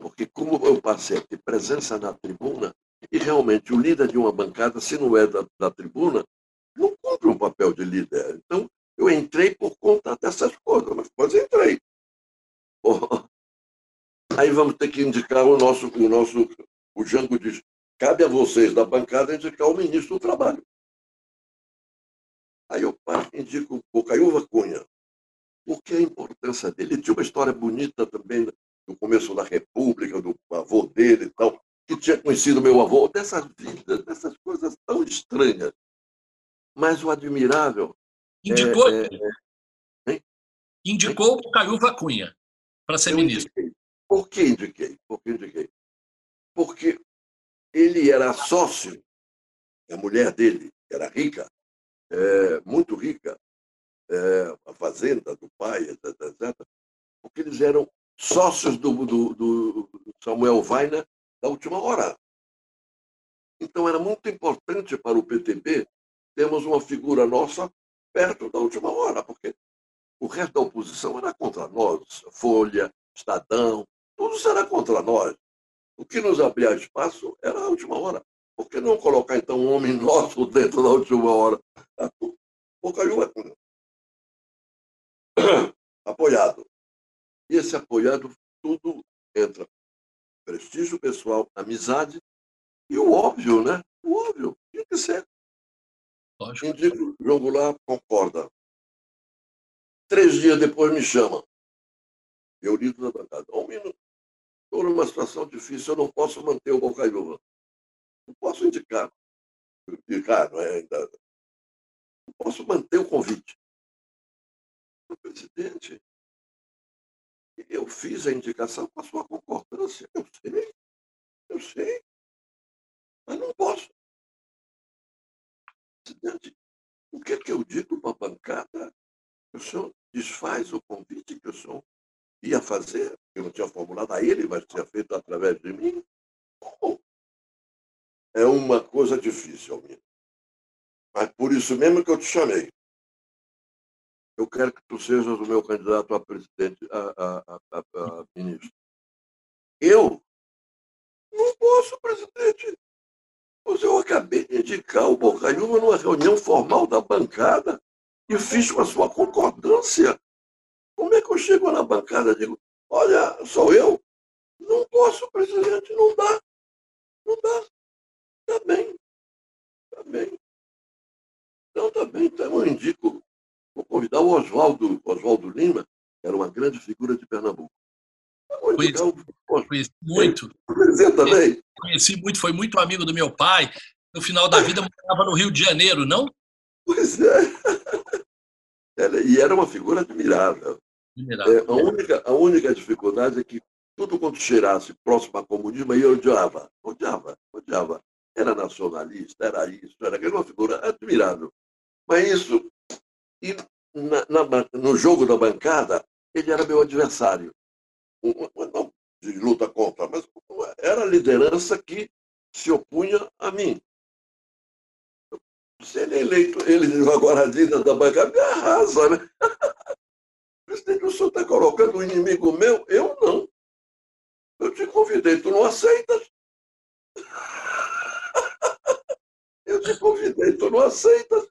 Porque como eu passei a ter presença na tribuna, e realmente o líder de uma bancada, se não é da, da tribuna, não cumpre um papel de líder. Então, eu entrei por conta dessas coisas, mas depois entrei. [LAUGHS] Oh. Aí vamos ter que indicar o nosso, o nosso, o Jango diz, cabe a vocês da bancada indicar o ministro do Trabalho. Aí eu indico o Caiúva Cunha, porque a importância dele. Ele tinha uma história bonita também do começo da República, do avô dele e tal, que tinha conhecido meu avô, dessas vidas, dessas coisas tão estranhas. Mas o admirável. Indicou, é, é, indicou o Caiúva Cunha para ser ministro. Indiquei. Por que indiquei? Por que indiquei? Porque ele era sócio, a mulher dele era rica, é, muito rica, é, a fazenda do pai, etc, porque eles eram sócios do, do, do Samuel Weiner da última hora. Então era muito importante para o PTB termos uma figura nossa perto da última hora, porque o resto da oposição era contra nós, Folha, Estadão, tudo será contra nós. O que nos abria espaço era a última hora. Por que não colocar, então, um homem nosso [LAUGHS] dentro da última hora? O Caiu é [COUGHS] apoiado. E esse apoiado, tudo entra. Prestígio pessoal, amizade e o óbvio, né? O óbvio, tinha que ser. Lógico. Indico, João Goulart concorda. Três dias depois me chama. Eu lido da bancada. Um minuto. Estou numa situação difícil, eu não posso manter o Bocaiúva. Não posso indicar. Indicar, não é ainda. Não posso manter o convite. O presidente, eu fiz a indicação com a sua concordância. Eu sei, eu sei. Mas não posso. Presidente, o que, é que eu digo para a bancada? O senhor desfaz o convite que o senhor ia fazer, eu não tinha formulado a ele, mas tinha feito através de mim. É uma coisa difícil, Almir. Mas por isso mesmo que eu te chamei. Eu quero que tu sejas o meu candidato a presidente, a, a, a, a ministro. Eu não posso, presidente. Pois eu acabei de indicar o Bocaiúva numa reunião formal da bancada e fiz com a sua concordância. Como é que eu chego na bancada e digo, olha, sou eu? Não posso, presidente, não dá. Não dá. Está bem. Está bem. Então, está bem. Então, eu indico, vou convidar o Oswaldo, Oswaldo Lima, que era uma grande figura de Pernambuco. Conheci, conheci muito. Você também? Conheci muito, foi muito amigo do meu pai. No final da vida morava no Rio de Janeiro, não? Pois é. [LAUGHS] E era uma figura admirável. É, a, única, a única dificuldade é que tudo quanto cheirasse próximo ao comunismo, eu odiava, odiava, odiava. Era nacionalista, era isso, era aquela uma figura admirável. Mas isso, e na, na, no jogo da bancada, ele era meu adversário. Não de luta contra, mas era a liderança que se opunha a mim. Se ele é eleito, ele agora a da bancada, me arrasa, né? [LAUGHS] Presidente, o senhor está colocando um inimigo meu? Eu não. Eu te convidei, tu não aceitas. [LAUGHS] Eu te convidei, tu não aceitas.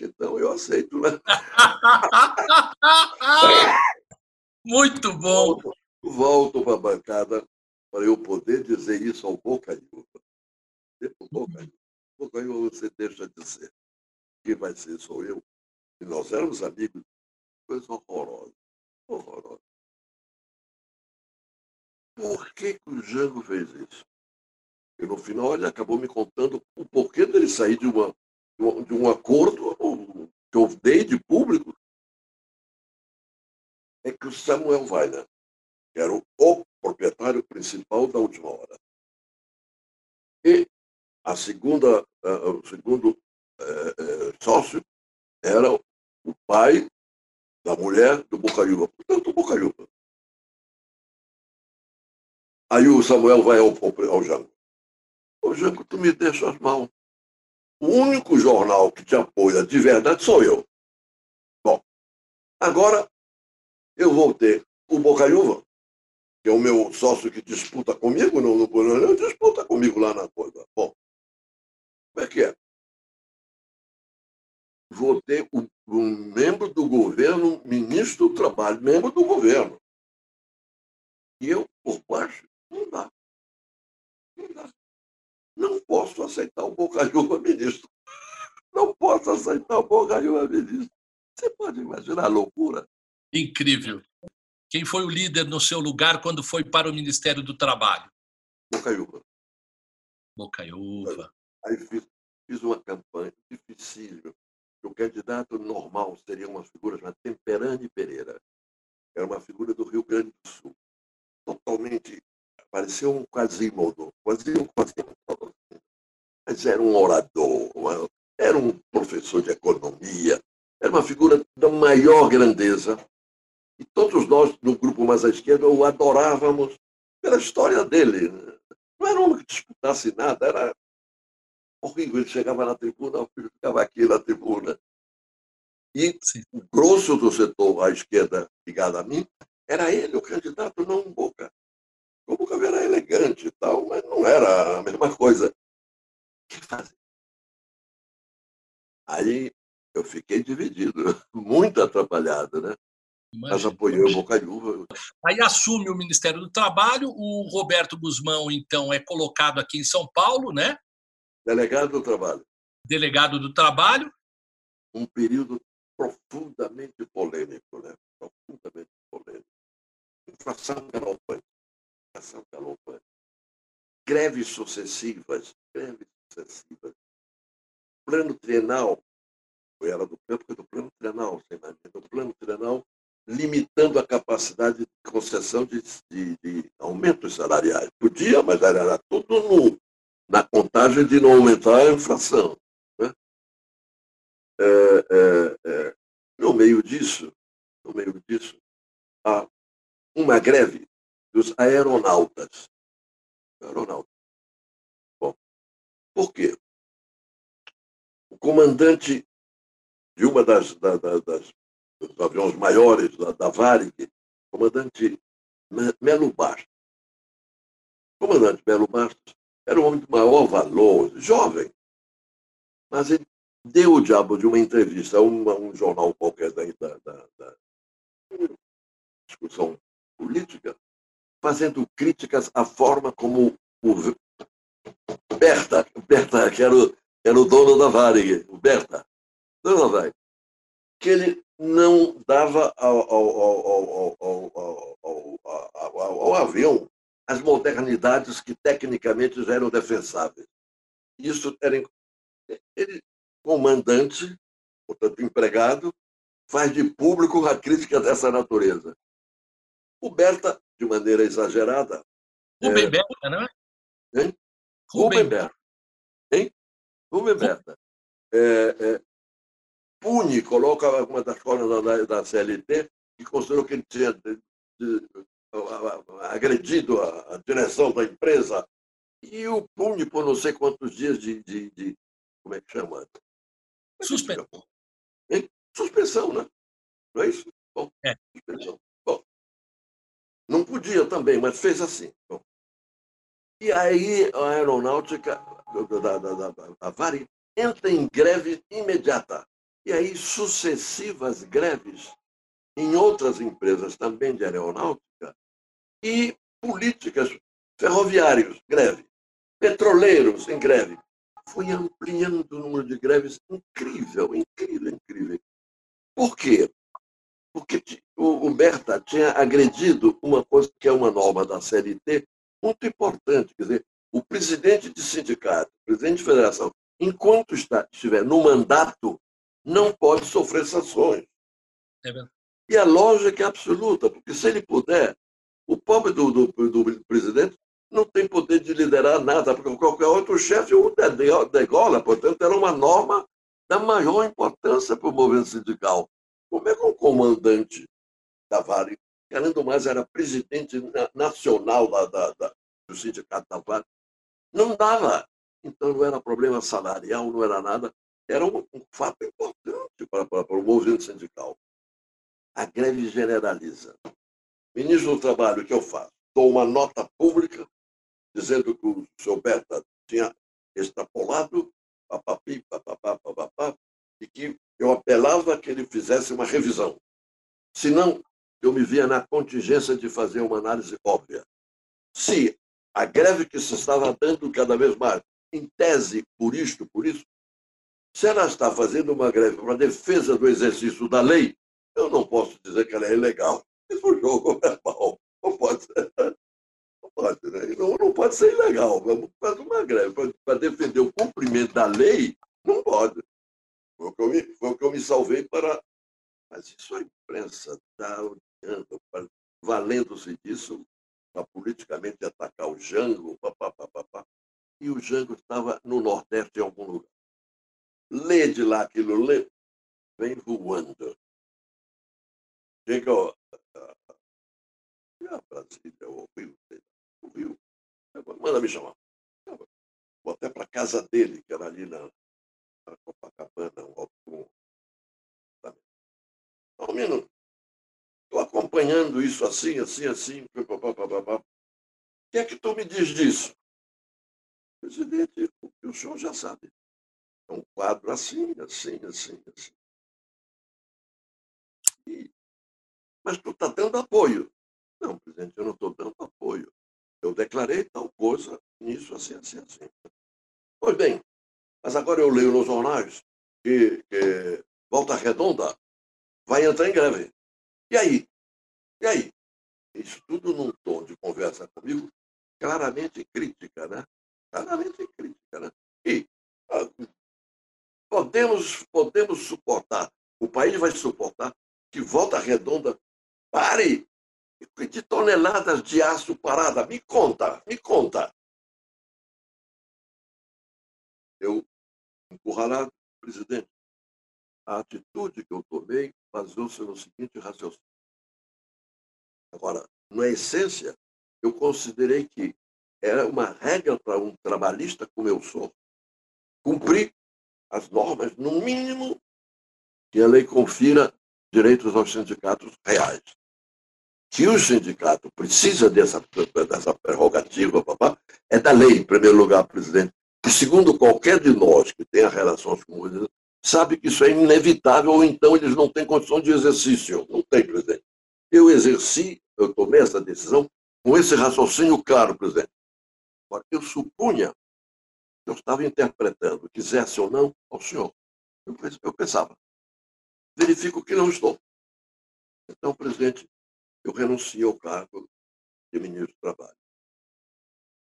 Então eu aceito, né? [LAUGHS] Muito bom. Volto, volto para a bancada para eu poder dizer isso ao Bocaiúva. Bocaiúva, Bocaiúva você deixa de ser. Quem vai ser sou eu. E nós éramos amigos. Coisa horrorosa. Horrorosa. Por que, que o Jango fez isso? E no final ele acabou me contando o porquê dele sair de, uma, de um acordo que eu dei de público. É que o Samuel Weiner, que era o, o proprietário principal da última hora, e a segunda, o segundo uh, uh, sócio era o pai da mulher do Bocaiúva. Portanto, Bocaiúva. Aí o Samuel vai ao, ao Jango. Ô, Jango, tu me deixas mal. O único jornal que te apoia de verdade sou eu. Bom, agora eu vou ter o Bocaiúva, que é o meu sócio que disputa comigo no, no Bolonês, disputa comigo lá na coisa. Bom, como é que é? Vou ter um, um membro do governo, ministro do trabalho, membro do governo. E eu, por baixo, não dá. Não dá. Não posso aceitar o Bocaiúva ministro. Não posso aceitar o Bocaiúva ministro. Você pode imaginar a loucura? Incrível. Quem foi o líder no seu lugar quando foi para o Ministério do Trabalho? Bocaiúva. Bocaiúva. Aí fiz, fiz uma campanha difícil. O candidato normal seria uma figura chamada Temperane Pereira. Era uma figura do Rio Grande do Sul. Totalmente parecia um Quasimodo, Quasimodo. Mas era um orador, era um professor de economia, era uma figura da maior grandeza. E todos nós, no grupo mais à esquerda, o adorávamos pela história dele. Não era um que disputasse nada, era horrível. Ele chegava na tribuna, o filho ficava aqui na tribuna. E Sim. o grosso do setor à esquerda ligado a mim era ele, o candidato, não um Boca. O Boca era elegante e tal, mas não era a mesma coisa. O que fazer? Aí eu fiquei dividido, [LAUGHS] muito atrapalhado, né? Imagina. Mas apoiei o Bocaiúva. Aí assume o Ministério do Trabalho, o Roberto Guzmão, então, é colocado aqui em São Paulo, né? Delegado do Trabalho. Delegado do Trabalho. Um período profundamente polêmico, né? Profundamente polêmico. Inflação galopante educação galopante. Greves sucessivas, greves sucessivas. Plano trienal, foi ela do campo, do plano trienal, mais, do plano trienal, limitando a capacidade de concessão de, de, de aumentos salariais. Podia, mas era, era tudo no, na contagem de não aumentar a inflação. Né? É, é, é, no meio disso, no meio disso, há uma greve dos aeronautas. Aeronautas. Por quê? O comandante de uma das, da, da, das dos aviões maiores da, da Varig, comandante Melo Bastos. O comandante Melo Bastos era um homem de maior valor, jovem, mas ele deu o diabo de uma entrevista a um jornal qualquer da, da, da discussão política, fazendo críticas à forma como o Berta, Berta que era o, era o dono da Varig, o Berta, dono da Varig, que ele não dava ao, ao, ao, ao, avião as modernidades que tecnicamente já eram defensáveis. Isso era. Ele, comandante, portanto, empregado, faz de público a crítica dessa natureza. O Berta de maneira exagerada. Rubem é... Berta, não é? Hein? Rubem, Berta. Hein? Rubem Berta. É, é, pune, coloca uma das formas da, da CLT, que considerou que ele tinha de, de, de, agredido a, a, direção da empresa, e o pune por não sei quantos dias de. de como é que chama? Suspensão. Suspensão, né? Não é isso? Bom, é. suspensão. Não podia também, mas fez assim. Bom. E aí a aeronáutica da, da, da, da Varig entra em greve imediata. E aí sucessivas greves em outras empresas também de aeronáutica e políticas ferroviários, greve, petroleiros em greve. Foi ampliando o número de greves incrível, incrível, incrível. Por quê? porque o Berta tinha agredido uma coisa que é uma norma da CLT muito importante. Quer dizer, o presidente de sindicato, o presidente de federação, enquanto está, estiver no mandato, não pode sofrer sanções. É e a lógica é absoluta, porque se ele puder, o pobre do, do, do presidente não tem poder de liderar nada, porque qualquer outro chefe o degola. Portanto, era uma norma da maior importância para o movimento sindical. Como é que um comandante da Vale, que além do mais era presidente nacional da, da, da, do sindicato da Vale, não dava. Então não era problema salarial, não era nada. Era um, um fato importante para, para, para o movimento sindical. A greve generaliza. Ministro do Trabalho, o que eu faço? Dou uma nota pública dizendo que o senhor Berta tinha extrapolado, papapi, papapá, papapá, e que eu apelava que ele fizesse uma revisão. Senão, eu me via na contingência de fazer uma análise óbvia. Se a greve que se estava dando cada vez mais, em tese, por isto, por isso, se ela está fazendo uma greve para defesa do exercício da lei, eu não posso dizer que ela é ilegal. Isso é um jogo verbal. Não pode ser. Não pode, né? não, não pode ser ilegal. Vamos fazer uma greve para defender o cumprimento da lei, não pode. Foi o que eu me, foi o que eu me salvei para. Mas isso a imprensa odiando, valendo-se disso para politicamente atacar o Jango, papapá. E o Jango estava no Nordeste em algum lugar. Lê de lá aquilo, lê, vem voando. Chega a Brasília, ouviu, ouviu. Manda me chamar. Vou até para a casa dele, que era ali na, para Copacabana, um alto. Um minuto. Estou acompanhando isso assim, assim, assim. O que é que tu me diz disso? Presidente, o que o senhor já sabe. É um quadro assim, assim, assim, assim. E... Mas tu está dando apoio. Não, presidente, eu não estou dando apoio. Eu declarei tal coisa nisso, assim, assim, assim. Pois bem, mas agora eu leio nos jornais que, que Volta Redonda vai entrar em greve. E aí? E aí? Isso tudo num tom de conversa comigo claramente crítica, né? Claramente crítica, né? E ah, podemos, podemos suportar, o país vai suportar que Volta Redonda pare de toneladas de aço parada. Me conta, me conta. Eu encurralado, presidente, a atitude que eu tomei baseou-se no seguinte raciocínio. Agora, na essência, eu considerei que era uma regra para um trabalhista como eu sou cumprir as normas, no mínimo, que a lei confira direitos aos sindicatos reais. Que o sindicato precisa dessa, dessa prerrogativa, papá, é da lei, em primeiro lugar, presidente. E segundo qualquer de nós que tenha relações com eles, sabe que isso é inevitável, ou então eles não têm condição de exercício. Não tem, presidente. Eu exerci, eu tomei essa decisão com esse raciocínio claro, presidente. Agora, eu supunha eu estava interpretando, quisesse ou não, ao senhor. Eu pensava. Verifico que não estou. Então, presidente, eu renunciei ao cargo de ministro do Trabalho.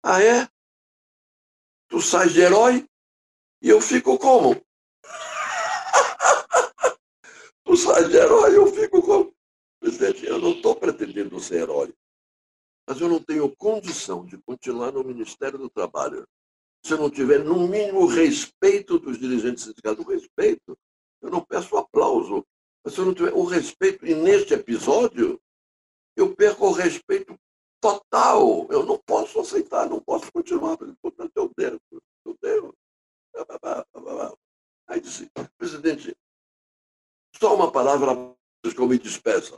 Ah, é? Tu sai de herói e eu fico como? Tu sai de herói eu fico como? Presidente, eu não estou pretendendo ser herói, mas eu não tenho condição de continuar no Ministério do Trabalho se eu não tiver, no mínimo, respeito dos dirigentes sindicais. O respeito, eu não peço aplauso, mas se eu não tiver o respeito, e neste episódio, eu perco o respeito total. Eu não posso aceitar, não posso continuar. Portanto, eu devo, eu devo. Aí disse, presidente, só uma palavra que eu me despeça.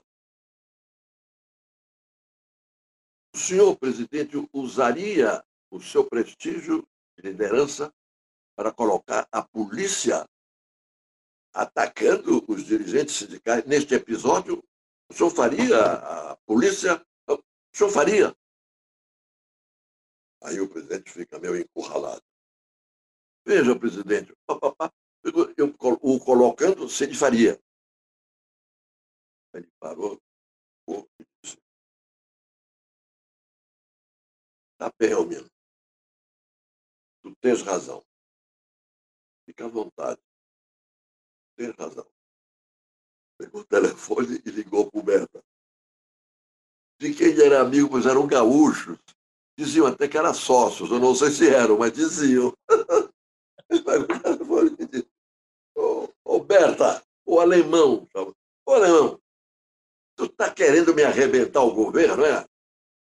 O senhor presidente usaria o seu prestígio de liderança para colocar a polícia atacando os dirigentes sindicais neste episódio? O senhor faria a polícia? O senhor faria? Aí o presidente fica meio encurralado. Veja, presidente, eu o colocando, se ele faria. Ele parou e disse: Tá bem, Almino. Tu tens razão. Fica à vontade. Tens razão. Pegou o telefone e ligou para o Berta. De quem ele era amigo, pois eram gaúchos. Diziam até que eram sócios. Eu não sei se eram, mas diziam. [LAUGHS] Pegou o telefone e disse: Ô, Berta, o alemão. Ô, Leão, tu está querendo me arrebentar o governo, é?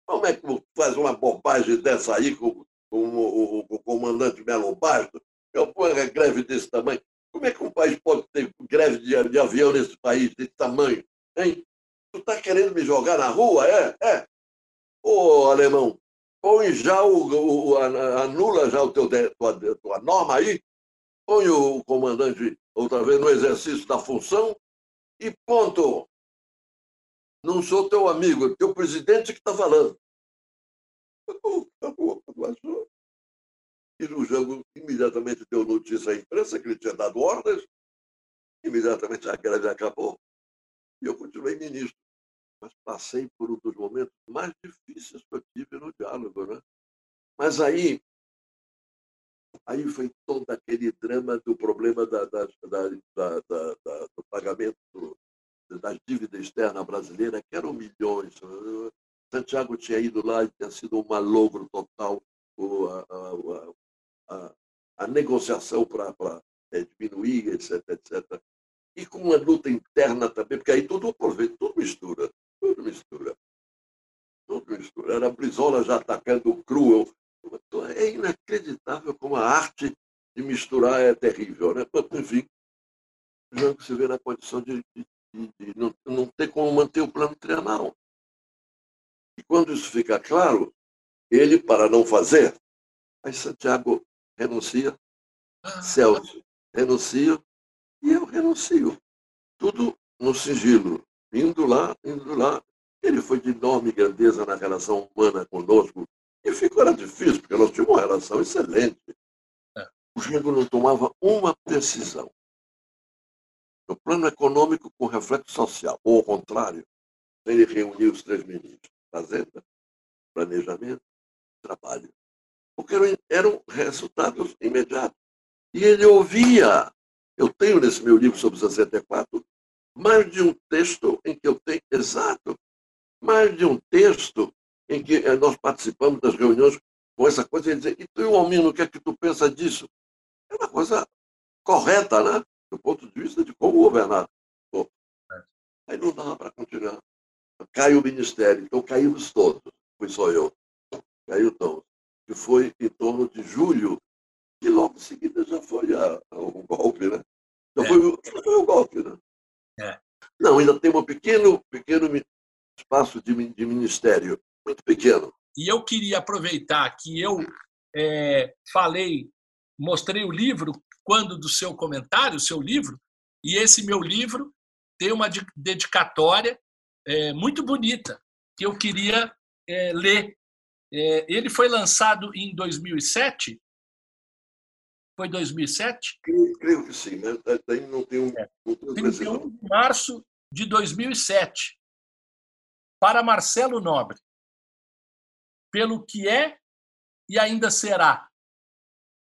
Como é que faz uma bobagem dessa aí com, com o, o, o, comandante Melo Basto? Eu ponho a greve desse tamanho. Como é que um país pode ter greve de, de avião nesse país desse tamanho? Hein? Tu está querendo me jogar na rua? É? É. Ô, alemão, põe já o, o anula já o teu, tua, tua norma aí, põe o comandante outra vez no exercício da função e ponto. Não sou teu amigo, é teu presidente que está falando. E no jogo, imediatamente deu notícia à imprensa que ele tinha dado ordens, imediatamente a greve acabou e eu continuei ministro. Mas passei por um dos momentos mais difíceis que eu tive no diálogo. Né? Mas aí, aí foi todo aquele drama do problema da, da, da, do pagamento das dívidas externas brasileiras, que eram milhões. Santiago tinha ido lá e tinha sido um malogro total a, a, a, a negociação para é, diminuir, etc, etc. E com uma luta interna também, porque aí tudo aproveita, tudo mistura, tudo mistura. Tudo mistura. Era a Brizola já atacando o cru. É inacreditável como a arte de misturar é terrível. Né? Enfim, o se vê na condição de, de de não, não ter como manter o plano trienal. E quando isso fica claro, ele, para não fazer, aí Santiago renuncia. Celso renuncia e eu renuncio. Tudo no sigilo, indo lá, indo lá. Ele foi de enorme grandeza na relação humana conosco. E ficou era difícil, porque nós tínhamos uma relação excelente. É. O Jango não tomava uma decisão no plano econômico com reflexo social, ou ao contrário, ele reuniu os três ministros, Fazenda, Planejamento, Trabalho, porque eram resultados imediatos. E ele ouvia, eu tenho nesse meu livro sobre 64, mais de um texto em que eu tenho, exato, mais de um texto em que eh, nós participamos das reuniões com essa coisa, e dizer, e tu, Almino, o que é que tu pensa disso? É uma coisa correta, né? Do ponto de vista de como governar. Aí não dava para continuar. Caiu o ministério, então caímos todos, fui só eu. Caiu todos. Que foi em torno de julho, e logo em seguida já foi a, a, o golpe, né? Já, é. foi, já foi o golpe, né? É. Não, ainda tem um pequeno, pequeno espaço de, de ministério, muito pequeno. E eu queria aproveitar que eu é, falei, mostrei o livro quando do seu comentário, seu livro, e esse meu livro tem uma dedicatória é, muito bonita que eu queria é, ler. É, ele foi lançado em 2007. Foi 2007? Creio, creio que sim, né? Daí não tem um, não tem 31 de março de 2007. Para Marcelo Nobre. Pelo que é e ainda será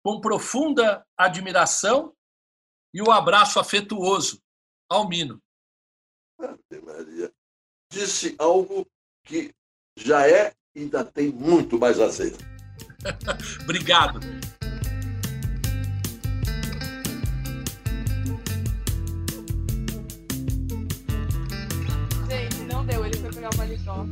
com profunda admiração e o um abraço afetuoso ao Mino. Maria. Disse algo que já é e ainda tem muito mais a ser. [LAUGHS] Obrigado. Gente, não deu, ele foi pegar o paletó.